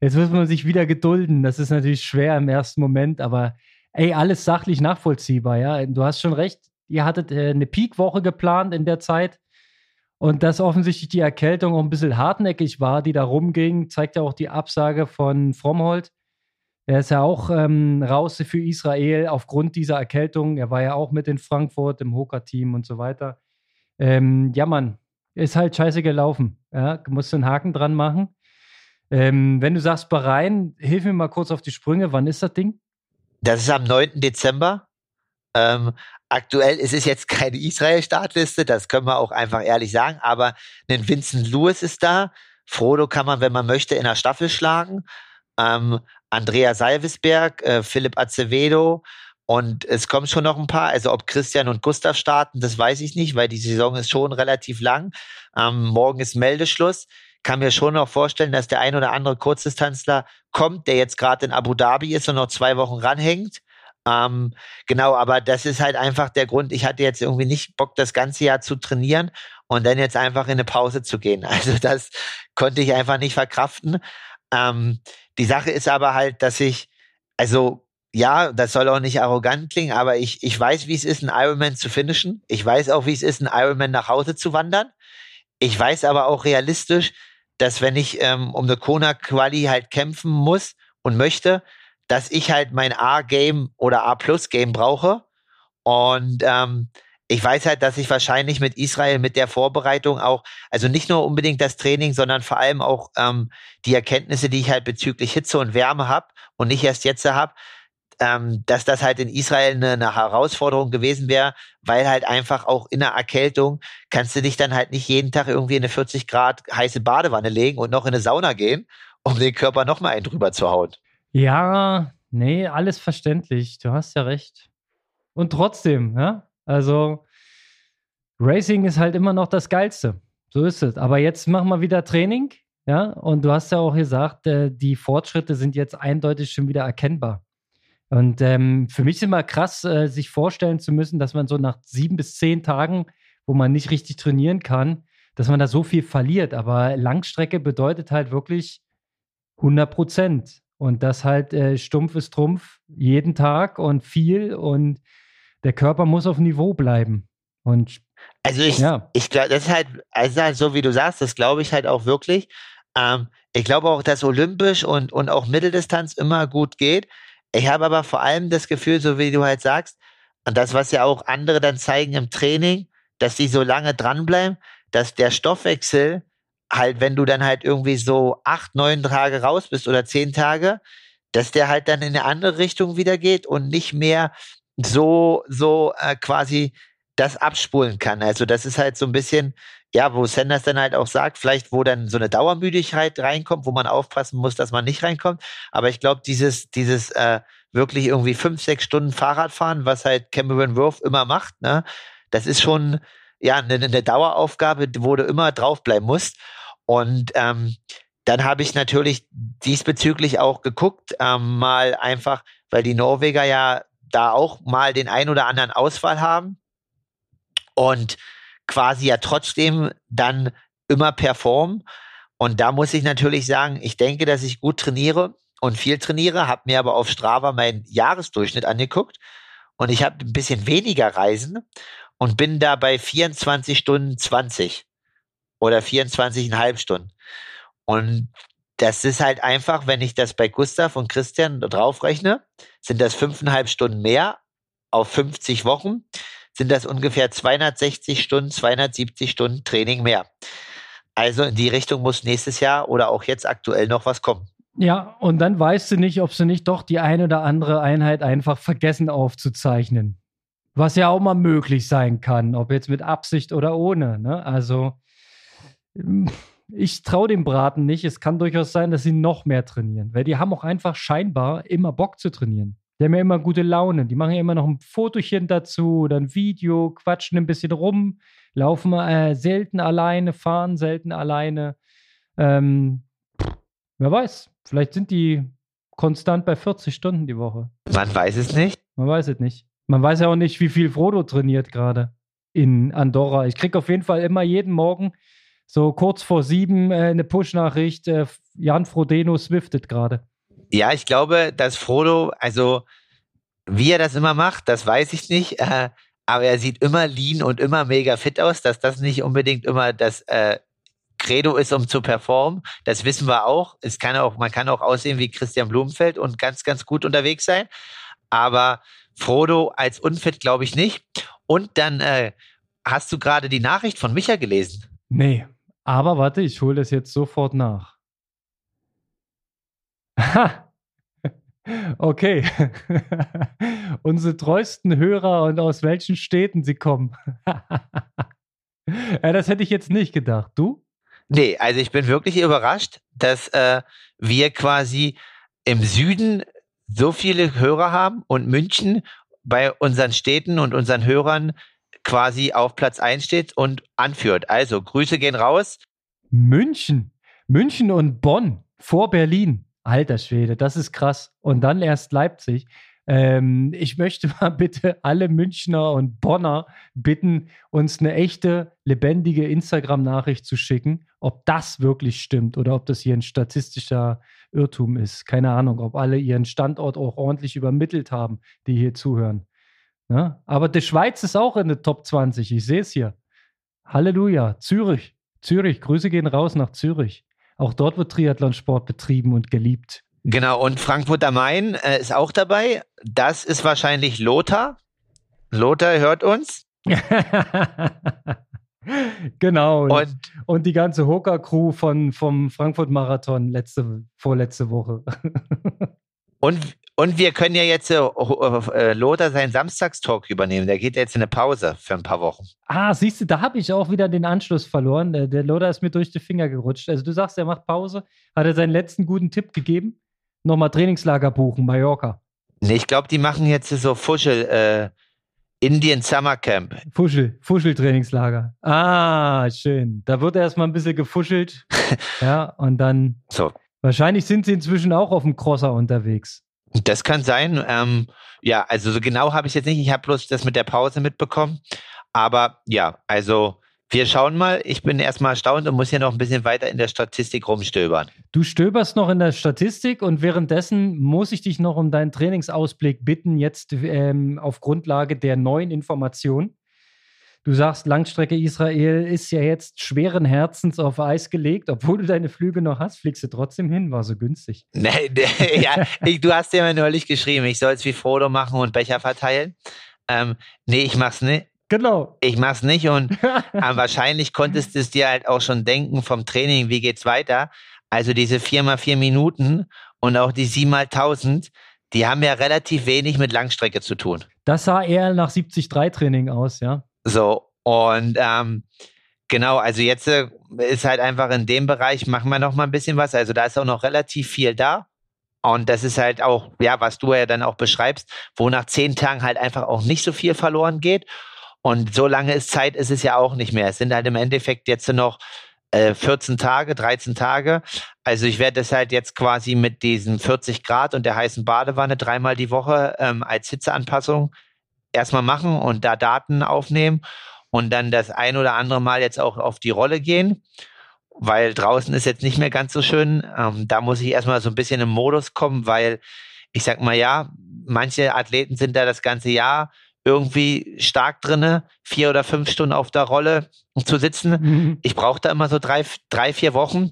Jetzt muss man sich wieder gedulden. Das ist natürlich schwer im ersten Moment, aber ey, alles sachlich nachvollziehbar, ja. Du hast schon recht. Ihr hattet äh, eine Peak-Woche geplant in der Zeit. Und dass offensichtlich die Erkältung auch ein bisschen hartnäckig war, die da rumging, zeigt ja auch die Absage von Fromhold. Er ist ja auch ähm, raus für Israel aufgrund dieser Erkältung. Er war ja auch mit in Frankfurt im Hoka-Team und so weiter. Ähm, ja, Mann, ist halt scheiße gelaufen. Ja, du musst einen Haken dran machen. Ähm, wenn du sagst Bahrain, hilf mir mal kurz auf die Sprünge. Wann ist das Ding? Das ist am 9. Dezember. Ähm, aktuell ist es jetzt keine Israel-Startliste, das können wir auch einfach ehrlich sagen, aber ein Vincent Lewis ist da. Frodo kann man, wenn man möchte, in der Staffel schlagen. Ähm, Andrea Salvesberg, äh, Philipp Acevedo Und es kommen schon noch ein paar. Also ob Christian und Gustav starten, das weiß ich nicht, weil die Saison ist schon relativ lang. Ähm, morgen ist Meldeschluss. Kann mir schon noch vorstellen, dass der ein oder andere Kurzdistanzler kommt, der jetzt gerade in Abu Dhabi ist und noch zwei Wochen ranhängt. Ähm, genau, aber das ist halt einfach der Grund. Ich hatte jetzt irgendwie nicht Bock, das ganze Jahr zu trainieren und dann jetzt einfach in eine Pause zu gehen. Also das konnte ich einfach nicht verkraften. Ähm, die Sache ist aber halt, dass ich, also ja, das soll auch nicht arrogant klingen, aber ich, ich weiß, wie es ist, einen Ironman zu finishen. Ich weiß auch, wie es ist, einen Ironman nach Hause zu wandern. Ich weiß aber auch realistisch, dass wenn ich ähm, um eine Kona-Quali halt kämpfen muss und möchte, dass ich halt mein A-Game oder A-Plus-Game brauche. Und ähm, ich weiß halt, dass ich wahrscheinlich mit Israel, mit der Vorbereitung auch, also nicht nur unbedingt das Training, sondern vor allem auch ähm, die Erkenntnisse, die ich halt bezüglich Hitze und Wärme habe und nicht erst jetzt habe, ähm, dass das halt in Israel eine, eine Herausforderung gewesen wäre, weil halt einfach auch in der Erkältung kannst du dich dann halt nicht jeden Tag irgendwie in eine 40 Grad heiße Badewanne legen und noch in eine Sauna gehen, um den Körper noch mal einen drüber zu hauen. Ja, nee, alles verständlich. Du hast ja recht. Und trotzdem, ja, also Racing ist halt immer noch das Geilste. So ist es. Aber jetzt machen wir wieder Training, ja, und du hast ja auch gesagt, äh, die Fortschritte sind jetzt eindeutig schon wieder erkennbar. Und ähm, für mich ist immer krass, äh, sich vorstellen zu müssen, dass man so nach sieben bis zehn Tagen, wo man nicht richtig trainieren kann, dass man da so viel verliert. Aber Langstrecke bedeutet halt wirklich 100 Prozent. Und das halt äh, stumpf ist Trumpf jeden Tag und viel. Und der Körper muss auf Niveau bleiben. Und also ich, ja. ich glaube, das ist halt, also halt so wie du sagst, das glaube ich halt auch wirklich. Ähm, ich glaube auch, dass Olympisch und, und auch Mitteldistanz immer gut geht. Ich habe aber vor allem das Gefühl, so wie du halt sagst, und das, was ja auch andere dann zeigen im Training, dass die so lange dranbleiben, dass der Stoffwechsel halt, wenn du dann halt irgendwie so acht, neun Tage raus bist oder zehn Tage, dass der halt dann in eine andere Richtung wieder geht und nicht mehr so, so äh, quasi das abspulen kann. Also das ist halt so ein bisschen, ja, wo Sanders dann halt auch sagt, vielleicht wo dann so eine Dauermüdigkeit reinkommt, wo man aufpassen muss, dass man nicht reinkommt. Aber ich glaube, dieses, dieses äh, wirklich irgendwie fünf, sechs Stunden Fahrradfahren, was halt Cameron Worth immer macht, ne, das ist schon ja eine, eine Daueraufgabe, wo du immer draufbleiben musst. Und ähm, dann habe ich natürlich diesbezüglich auch geguckt, ähm, mal einfach, weil die Norweger ja da auch mal den ein oder anderen Ausfall haben und quasi ja trotzdem dann immer performen. Und da muss ich natürlich sagen, ich denke, dass ich gut trainiere und viel trainiere, habe mir aber auf Strava meinen Jahresdurchschnitt angeguckt und ich habe ein bisschen weniger Reisen und bin da bei 24 Stunden 20 oder 24,5 Stunden. Und das ist halt einfach, wenn ich das bei Gustav und Christian draufrechne, sind das fünfeinhalb Stunden mehr auf 50 Wochen sind das ungefähr 260 Stunden, 270 Stunden Training mehr. Also in die Richtung muss nächstes Jahr oder auch jetzt aktuell noch was kommen. Ja, und dann weißt du nicht, ob sie nicht doch die eine oder andere Einheit einfach vergessen aufzuzeichnen. Was ja auch mal möglich sein kann, ob jetzt mit Absicht oder ohne. Ne? Also ich traue dem Braten nicht. Es kann durchaus sein, dass sie noch mehr trainieren, weil die haben auch einfach scheinbar immer Bock zu trainieren. Die haben ja immer gute Laune. Die machen ja immer noch ein Fotochen dazu oder ein Video, quatschen ein bisschen rum, laufen äh, selten alleine, fahren selten alleine. Ähm, wer weiß, vielleicht sind die konstant bei 40 Stunden die Woche. Man weiß es nicht. Man weiß es nicht. Man weiß ja auch nicht, wie viel Frodo trainiert gerade in Andorra. Ich kriege auf jeden Fall immer jeden Morgen so kurz vor sieben äh, eine Push-Nachricht. Äh, Jan Frodeno swiftet gerade. Ja, ich glaube, dass Frodo, also wie er das immer macht, das weiß ich nicht. Äh, aber er sieht immer lean und immer mega fit aus, dass das nicht unbedingt immer das äh, Credo ist, um zu performen. Das wissen wir auch. Es kann auch, man kann auch aussehen wie Christian Blumenfeld und ganz, ganz gut unterwegs sein. Aber Frodo als unfit glaube ich nicht. Und dann äh, hast du gerade die Nachricht von Micha gelesen. Nee, aber warte, ich hole das jetzt sofort nach. Ha! Okay. Unsere treuesten Hörer und aus welchen Städten sie kommen. ja, das hätte ich jetzt nicht gedacht. Du? Nee, also ich bin wirklich überrascht, dass äh, wir quasi im Süden so viele Hörer haben und München bei unseren Städten und unseren Hörern quasi auf Platz 1 steht und anführt. Also Grüße gehen raus. München. München und Bonn vor Berlin. Alter Schwede, das ist krass. Und dann erst Leipzig. Ähm, ich möchte mal bitte alle Münchner und Bonner bitten, uns eine echte, lebendige Instagram-Nachricht zu schicken, ob das wirklich stimmt oder ob das hier ein statistischer Irrtum ist. Keine Ahnung, ob alle ihren Standort auch ordentlich übermittelt haben, die hier zuhören. Ja? Aber die Schweiz ist auch in der Top 20. Ich sehe es hier. Halleluja. Zürich. Zürich. Grüße gehen raus nach Zürich. Auch dort wird Triathlonsport betrieben und geliebt. Genau, und Frankfurt am Main äh, ist auch dabei. Das ist wahrscheinlich Lothar. Lothar hört uns. genau. Und, und die ganze Hoka-Crew von, vom Frankfurt-Marathon letzte, vorletzte Woche. und, und wir können ja jetzt äh, äh, Lothar seinen Samstagstalk übernehmen. Der geht jetzt in eine Pause für ein paar Wochen. Ah, siehst du, da habe ich auch wieder den Anschluss verloren. Der, der Lothar ist mir durch die Finger gerutscht. Also du sagst, er macht Pause. Hat er seinen letzten guten Tipp gegeben? Nochmal Trainingslager buchen, Mallorca. Nee, ich glaube, die machen jetzt so Fuschel, äh, Indian Summer Camp. Fuschel, Fuschel-Trainingslager. Ah, schön. Da wird erstmal ein bisschen gefuschelt. ja, und dann. So. Wahrscheinlich sind sie inzwischen auch auf dem Crosser unterwegs. Das kann sein. Ähm, ja, also so genau habe ich jetzt nicht. Ich habe bloß das mit der Pause mitbekommen. Aber ja, also wir schauen mal. Ich bin erstmal erstaunt und muss hier noch ein bisschen weiter in der Statistik rumstöbern. Du stöberst noch in der Statistik und währenddessen muss ich dich noch um deinen Trainingsausblick bitten, jetzt ähm, auf Grundlage der neuen Informationen. Du sagst, Langstrecke Israel ist ja jetzt schweren Herzens auf Eis gelegt, obwohl du deine Flüge noch hast, fliegst du trotzdem hin, war so günstig. Nee, nee ja, ich, du hast ja neulich geschrieben, ich soll es wie Frodo machen und Becher verteilen. Ähm, nee, ich mach's nicht. Genau. Ich mach's nicht und äh, wahrscheinlich konntest du es dir halt auch schon denken vom Training, wie geht's weiter. Also diese vier mal vier Minuten und auch die sieben mal tausend, die haben ja relativ wenig mit Langstrecke zu tun. Das sah eher nach 70-3-Training aus, ja. So, und ähm, genau, also jetzt äh, ist halt einfach in dem Bereich, machen wir noch mal ein bisschen was. Also da ist auch noch relativ viel da. Und das ist halt auch, ja, was du ja dann auch beschreibst, wo nach zehn Tagen halt einfach auch nicht so viel verloren geht. Und so lange ist Zeit ist es ja auch nicht mehr. Es sind halt im Endeffekt jetzt noch äh, 14 Tage, 13 Tage. Also ich werde das halt jetzt quasi mit diesen 40 Grad und der heißen Badewanne dreimal die Woche ähm, als Hitzeanpassung erstmal machen und da Daten aufnehmen und dann das ein oder andere Mal jetzt auch auf die Rolle gehen, weil draußen ist jetzt nicht mehr ganz so schön. Ähm, da muss ich erstmal so ein bisschen im Modus kommen, weil ich sag mal ja, manche Athleten sind da das ganze Jahr irgendwie stark drinne, vier oder fünf Stunden auf der Rolle zu sitzen. Mhm. Ich brauche da immer so drei, drei, vier Wochen.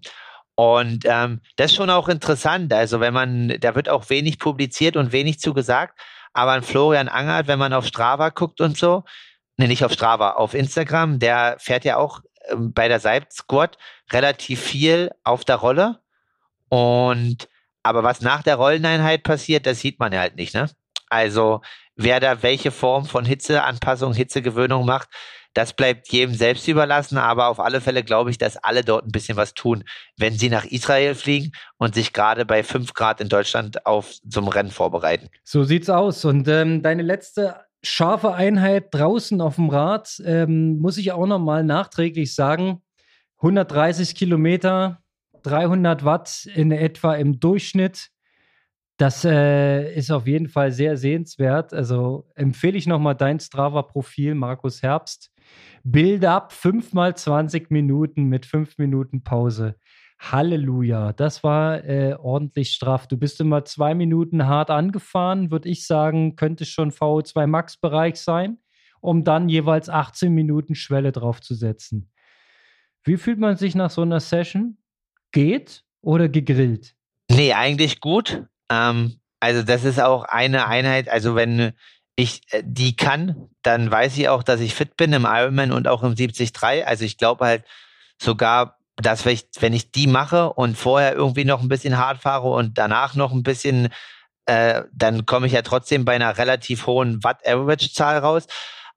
Und ähm, das ist schon auch interessant. Also wenn man, da wird auch wenig publiziert und wenig zugesagt. Aber ein Florian Angert, wenn man auf Strava guckt und so, ne, nicht auf Strava, auf Instagram, der fährt ja auch ähm, bei der Side Squad relativ viel auf der Rolle. Und aber was nach der Rolleneinheit passiert, das sieht man ja halt nicht, ne? Also wer da welche Form von Hitzeanpassung, Hitzegewöhnung macht, das bleibt jedem selbst überlassen, aber auf alle Fälle glaube ich, dass alle dort ein bisschen was tun, wenn sie nach Israel fliegen und sich gerade bei 5 Grad in Deutschland auf zum Rennen vorbereiten. So sieht's aus. Und ähm, deine letzte scharfe Einheit draußen auf dem Rad, ähm, muss ich auch nochmal nachträglich sagen, 130 Kilometer, 300 Watt in etwa im Durchschnitt. Das äh, ist auf jeden Fall sehr sehenswert. Also empfehle ich nochmal dein Strava-Profil, Markus Herbst. Build up 5 mal 20 Minuten mit 5 Minuten Pause. Halleluja, das war äh, ordentlich straff. Du bist immer zwei Minuten hart angefahren, würde ich sagen, könnte schon VO2 Max-Bereich sein, um dann jeweils 18 Minuten Schwelle draufzusetzen. Wie fühlt man sich nach so einer Session? Geht oder gegrillt? Nee, eigentlich gut. Ähm, also das ist auch eine Einheit, also wenn ich äh, die kann, dann weiß ich auch, dass ich fit bin im Ironman und auch im 73. Also ich glaube halt sogar, dass wenn ich, wenn ich die mache und vorher irgendwie noch ein bisschen hart fahre und danach noch ein bisschen, äh, dann komme ich ja trotzdem bei einer relativ hohen Watt-Average-Zahl raus.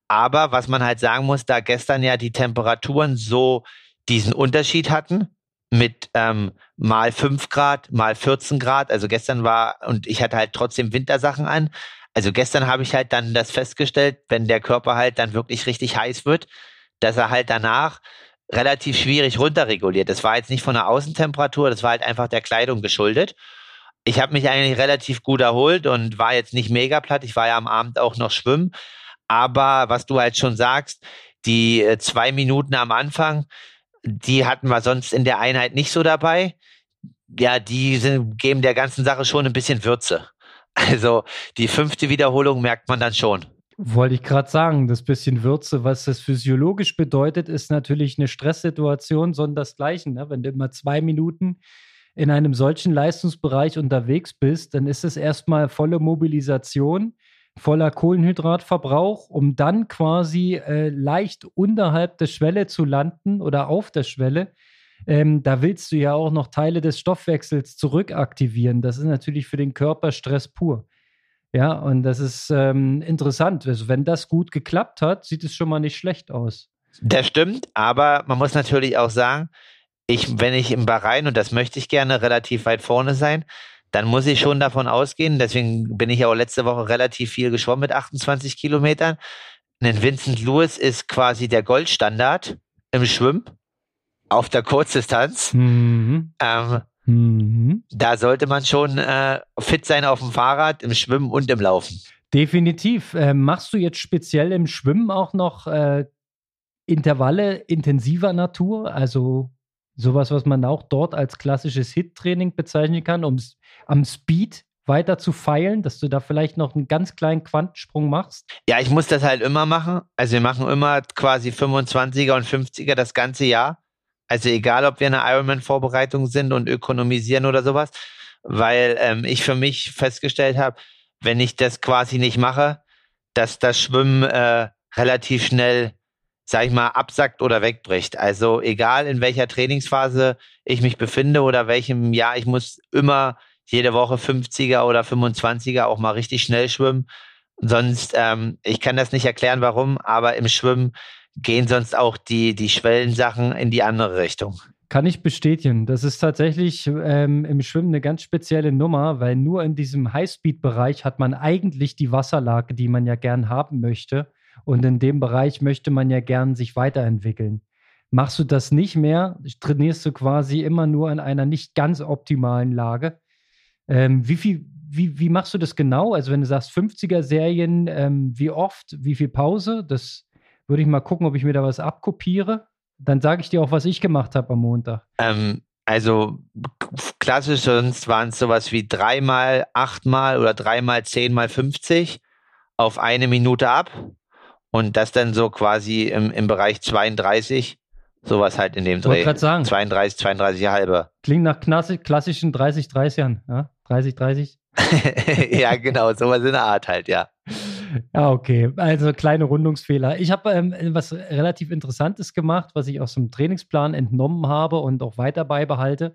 Aber was man halt sagen muss, da gestern ja die Temperaturen so diesen Unterschied hatten, mit ähm, mal 5 Grad, mal 14 Grad. Also gestern war, und ich hatte halt trotzdem Wintersachen an, Also gestern habe ich halt dann das festgestellt, wenn der Körper halt dann wirklich richtig heiß wird, dass er halt danach relativ schwierig runterreguliert. Das war jetzt nicht von der Außentemperatur, das war halt einfach der Kleidung geschuldet. Ich habe mich eigentlich relativ gut erholt und war jetzt nicht mega platt. Ich war ja am Abend auch noch schwimmen. Aber was du halt schon sagst, die äh, zwei Minuten am Anfang, die hatten wir sonst in der Einheit nicht so dabei. Ja, die sind, geben der ganzen Sache schon ein bisschen Würze. Also die fünfte Wiederholung merkt man dann schon. Wollte ich gerade sagen, das bisschen Würze, was das physiologisch bedeutet, ist natürlich eine Stresssituation, sondern das Gleiche. Ne? Wenn du immer zwei Minuten in einem solchen Leistungsbereich unterwegs bist, dann ist es erstmal volle Mobilisation, voller Kohlenhydratverbrauch, um dann quasi äh, leicht unterhalb der Schwelle zu landen oder auf der Schwelle. Ähm, da willst du ja auch noch Teile des Stoffwechsels zurückaktivieren. Das ist natürlich für den Körper Stress pur. Ja, und das ist ähm, interessant. Also, wenn das gut geklappt hat, sieht es schon mal nicht schlecht aus. Das stimmt, aber man muss natürlich auch sagen, ich, wenn ich im Bahrain, und das möchte ich gerne, relativ weit vorne sein, dann muss ich schon davon ausgehen, deswegen bin ich auch letzte Woche relativ viel geschwommen mit 28 Kilometern. Ein Vincent Lewis ist quasi der Goldstandard im Schwimmen auf der Kurzdistanz. Mhm. Ähm, mhm. Da sollte man schon äh, fit sein auf dem Fahrrad, im Schwimmen und im Laufen. Definitiv. Äh, machst du jetzt speziell im Schwimmen auch noch äh, Intervalle intensiver Natur? Also sowas, was man auch dort als klassisches Hit-Training bezeichnen kann, um am Speed weiter zu feilen, dass du da vielleicht noch einen ganz kleinen Quantensprung machst? Ja, ich muss das halt immer machen. Also wir machen immer quasi 25er und 50er das ganze Jahr. Also egal, ob wir eine Ironman-Vorbereitung sind und ökonomisieren oder sowas, weil ähm, ich für mich festgestellt habe, wenn ich das quasi nicht mache, dass das Schwimmen äh, relativ schnell, sag ich mal, absackt oder wegbricht. Also egal, in welcher Trainingsphase ich mich befinde oder welchem Jahr, ich muss immer jede Woche 50er oder 25er auch mal richtig schnell schwimmen. Sonst, ähm, ich kann das nicht erklären, warum, aber im Schwimmen gehen sonst auch die, die Schwellensachen in die andere Richtung. Kann ich bestätigen. Das ist tatsächlich ähm, im Schwimmen eine ganz spezielle Nummer, weil nur in diesem Highspeed-Bereich hat man eigentlich die Wasserlage, die man ja gern haben möchte. Und in dem Bereich möchte man ja gern sich weiterentwickeln. Machst du das nicht mehr, trainierst du quasi immer nur in einer nicht ganz optimalen Lage. Ähm, wie viel, wie, wie machst du das genau? Also wenn du sagst 50er-Serien, ähm, wie oft, wie viel Pause? Das würde ich mal gucken, ob ich mir da was abkopiere. Dann sage ich dir auch, was ich gemacht habe am Montag. Ähm, also klassisch sonst waren es sowas wie dreimal, achtmal oder dreimal, zehnmal 50 auf eine Minute ab. Und das dann so quasi im, im Bereich 32, sowas halt in dem Dreh. Ich sagen. 32, 32 halbe. Klingt nach klassischen 30, 30ern, ja? 30, 30. ja, genau, sowas in der Art halt, ja. Ja, okay. Also kleine Rundungsfehler. Ich habe ähm, was relativ Interessantes gemacht, was ich aus dem Trainingsplan entnommen habe und auch weiter beibehalte.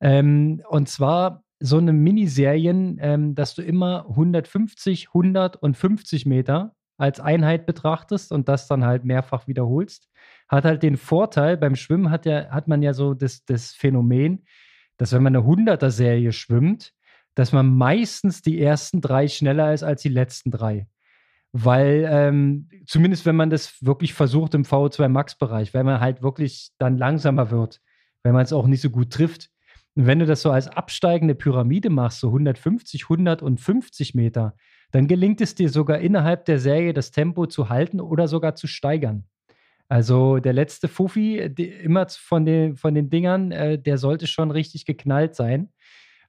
Ähm, und zwar so eine Miniserien, ähm, dass du immer 150, 100 und 50 Meter als Einheit betrachtest und das dann halt mehrfach wiederholst. Hat halt den Vorteil, beim Schwimmen hat, ja, hat man ja so das, das Phänomen, dass wenn man eine 100er-Serie schwimmt, dass man meistens die ersten drei schneller ist als die letzten drei weil ähm, zumindest wenn man das wirklich versucht im VO2 Max-Bereich, weil man halt wirklich dann langsamer wird, weil man es auch nicht so gut trifft. Und wenn du das so als absteigende Pyramide machst, so 150, 150 Meter, dann gelingt es dir sogar innerhalb der Serie das Tempo zu halten oder sogar zu steigern. Also der letzte Fuffi, immer von den, von den Dingern, äh, der sollte schon richtig geknallt sein,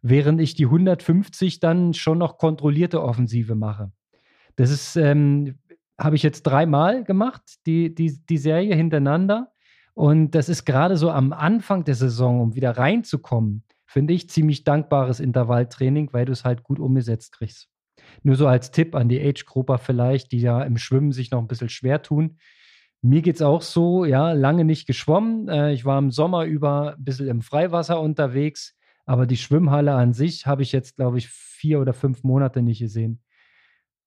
während ich die 150 dann schon noch kontrollierte Offensive mache. Das ist, ähm, habe ich jetzt dreimal gemacht, die, die, die Serie hintereinander. Und das ist gerade so am Anfang der Saison, um wieder reinzukommen, finde ich ziemlich dankbares Intervalltraining, weil du es halt gut umgesetzt kriegst. Nur so als Tipp an die Age-Grupper vielleicht, die ja im Schwimmen sich noch ein bisschen schwer tun. Mir geht es auch so, ja, lange nicht geschwommen. Äh, ich war im Sommer über ein bisschen im Freiwasser unterwegs, aber die Schwimmhalle an sich habe ich jetzt, glaube ich, vier oder fünf Monate nicht gesehen.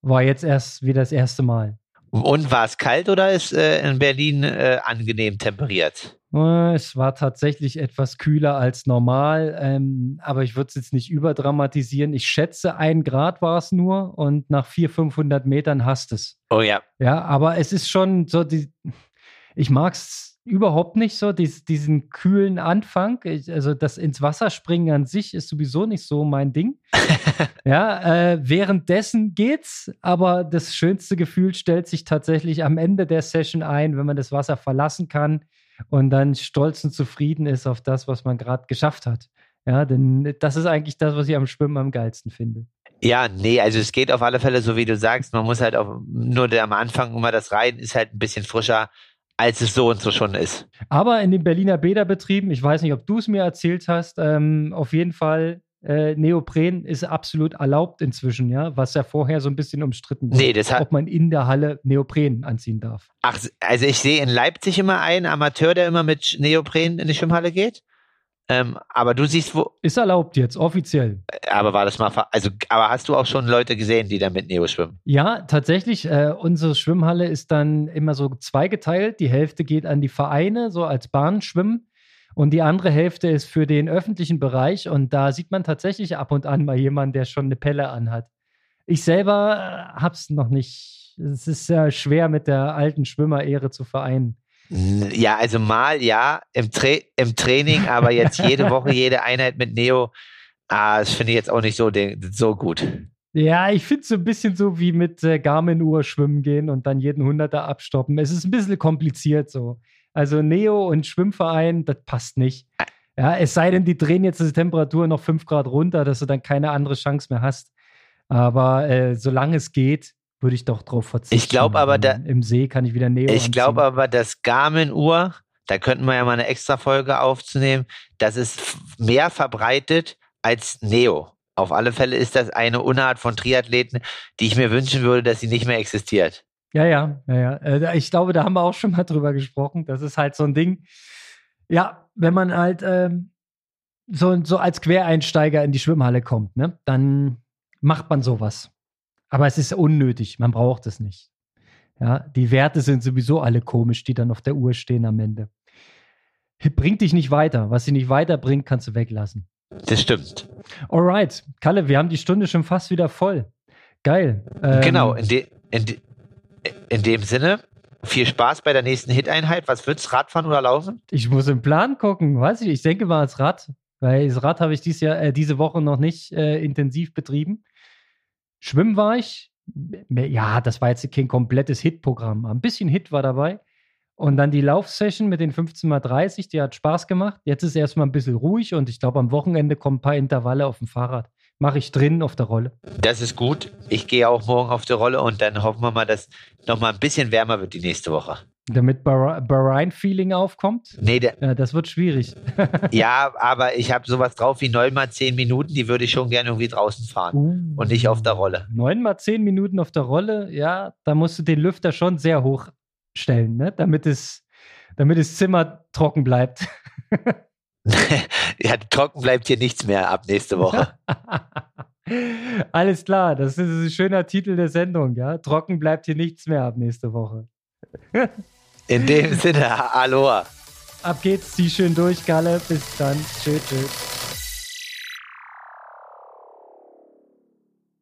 War jetzt erst wieder das erste Mal. Und war es kalt oder ist äh, in Berlin äh, angenehm temperiert? Äh, es war tatsächlich etwas kühler als normal, ähm, aber ich würde es jetzt nicht überdramatisieren. Ich schätze, ein Grad war es nur und nach 400, 500 Metern hast es. Oh ja. Ja, aber es ist schon so, die, ich mag es überhaupt nicht so, dies, diesen kühlen Anfang. Ich, also das ins Wasser springen an sich ist sowieso nicht so mein Ding. ja, äh, währenddessen geht's, aber das schönste Gefühl stellt sich tatsächlich am Ende der Session ein, wenn man das Wasser verlassen kann und dann stolz und zufrieden ist auf das, was man gerade geschafft hat. Ja, denn das ist eigentlich das, was ich am Schwimmen am geilsten finde. Ja, nee, also es geht auf alle Fälle so, wie du sagst. Man muss halt auch nur am Anfang immer das Reiten ist halt ein bisschen frischer als es so und so schon ist. Aber in den Berliner Bäderbetrieben, ich weiß nicht, ob du es mir erzählt hast, ähm, auf jeden Fall äh, Neopren ist absolut erlaubt inzwischen, ja, was ja vorher so ein bisschen umstritten war. Nee, das hat, ob man in der Halle Neopren anziehen darf. Ach, also ich sehe in Leipzig immer einen Amateur, der immer mit Neopren in die Schwimmhalle geht. Ähm, aber du siehst, wo. Ist erlaubt jetzt, offiziell. Aber war das mal. Also, aber hast du auch schon Leute gesehen, die da mit Neo schwimmen? Ja, tatsächlich. Äh, unsere Schwimmhalle ist dann immer so zweigeteilt. Die Hälfte geht an die Vereine, so als Bahnschwimmen. Und die andere Hälfte ist für den öffentlichen Bereich. Und da sieht man tatsächlich ab und an mal jemanden, der schon eine Pelle anhat. Ich selber äh, hab's noch nicht. Es ist sehr schwer, mit der alten Schwimmerehre zu vereinen. Ja, also mal ja im, Tra im Training, aber jetzt jede Woche jede Einheit mit Neo, ah, das finde ich jetzt auch nicht so, so gut. Ja, ich finde es so ein bisschen so wie mit äh, Garmin-Uhr schwimmen gehen und dann jeden Hunderter abstoppen. Es ist ein bisschen kompliziert so. Also Neo und Schwimmverein, das passt nicht. Ja, es sei denn, die drehen jetzt die Temperatur noch 5 Grad runter, dass du dann keine andere Chance mehr hast. Aber äh, solange es geht, würde ich doch drauf verzichten. Ich glaube aber, da, im See kann ich wieder Neo Ich glaube aber, das Garmin-Uhr, da könnten wir ja mal eine extra Folge aufzunehmen, das ist mehr verbreitet als Neo. Auf alle Fälle ist das eine Unart von Triathleten, die ich mir wünschen würde, dass sie nicht mehr existiert. Ja, ja, ja, ja. Äh, ich glaube, da haben wir auch schon mal drüber gesprochen. Das ist halt so ein Ding. Ja, wenn man halt ähm, so, so als Quereinsteiger in die Schwimmhalle kommt, ne, dann macht man sowas. Aber es ist unnötig, man braucht es nicht. Ja, die Werte sind sowieso alle komisch, die dann auf der Uhr stehen am Ende. Bringt dich nicht weiter. Was sie nicht weiterbringt, kannst du weglassen. Das stimmt. Alright, Kalle, wir haben die Stunde schon fast wieder voll. Geil. Ähm, genau, in, de, in, de, in dem Sinne, viel Spaß bei der nächsten Hit-Einheit. Was wird's, Radfahren oder Laufen? Ich muss im Plan gucken, weiß ich. Ich denke mal als Rad, weil das Rad habe ich dies Jahr, äh, diese Woche noch nicht äh, intensiv betrieben. Schwimmen war ich. Ja, das war jetzt kein komplettes Hit-Programm. Ein bisschen Hit war dabei. Und dann die Laufsession mit den 15x30, die hat Spaß gemacht. Jetzt ist erstmal ein bisschen ruhig und ich glaube, am Wochenende kommen ein paar Intervalle auf dem Fahrrad. Mache ich drin auf der Rolle. Das ist gut. Ich gehe auch morgen auf der Rolle und dann hoffen wir mal, dass noch mal ein bisschen wärmer wird die nächste Woche. Damit Bahrain-Feeling aufkommt? Nee, der, ja, das wird schwierig. ja, aber ich habe sowas drauf wie neun mal zehn Minuten, die würde ich schon gerne irgendwie draußen fahren uh, und nicht auf der Rolle. Neun mal zehn Minuten auf der Rolle, ja, da musst du den Lüfter schon sehr hoch stellen, ne? damit, es, damit das Zimmer trocken bleibt. ja, trocken bleibt hier nichts mehr ab nächste Woche. Alles klar, das ist ein schöner Titel der Sendung, ja. Trocken bleibt hier nichts mehr ab nächste Woche. In dem Sinne, Aloha. Ab geht's, zieh schön durch, Galle. Bis dann. Tschüss, tschüss.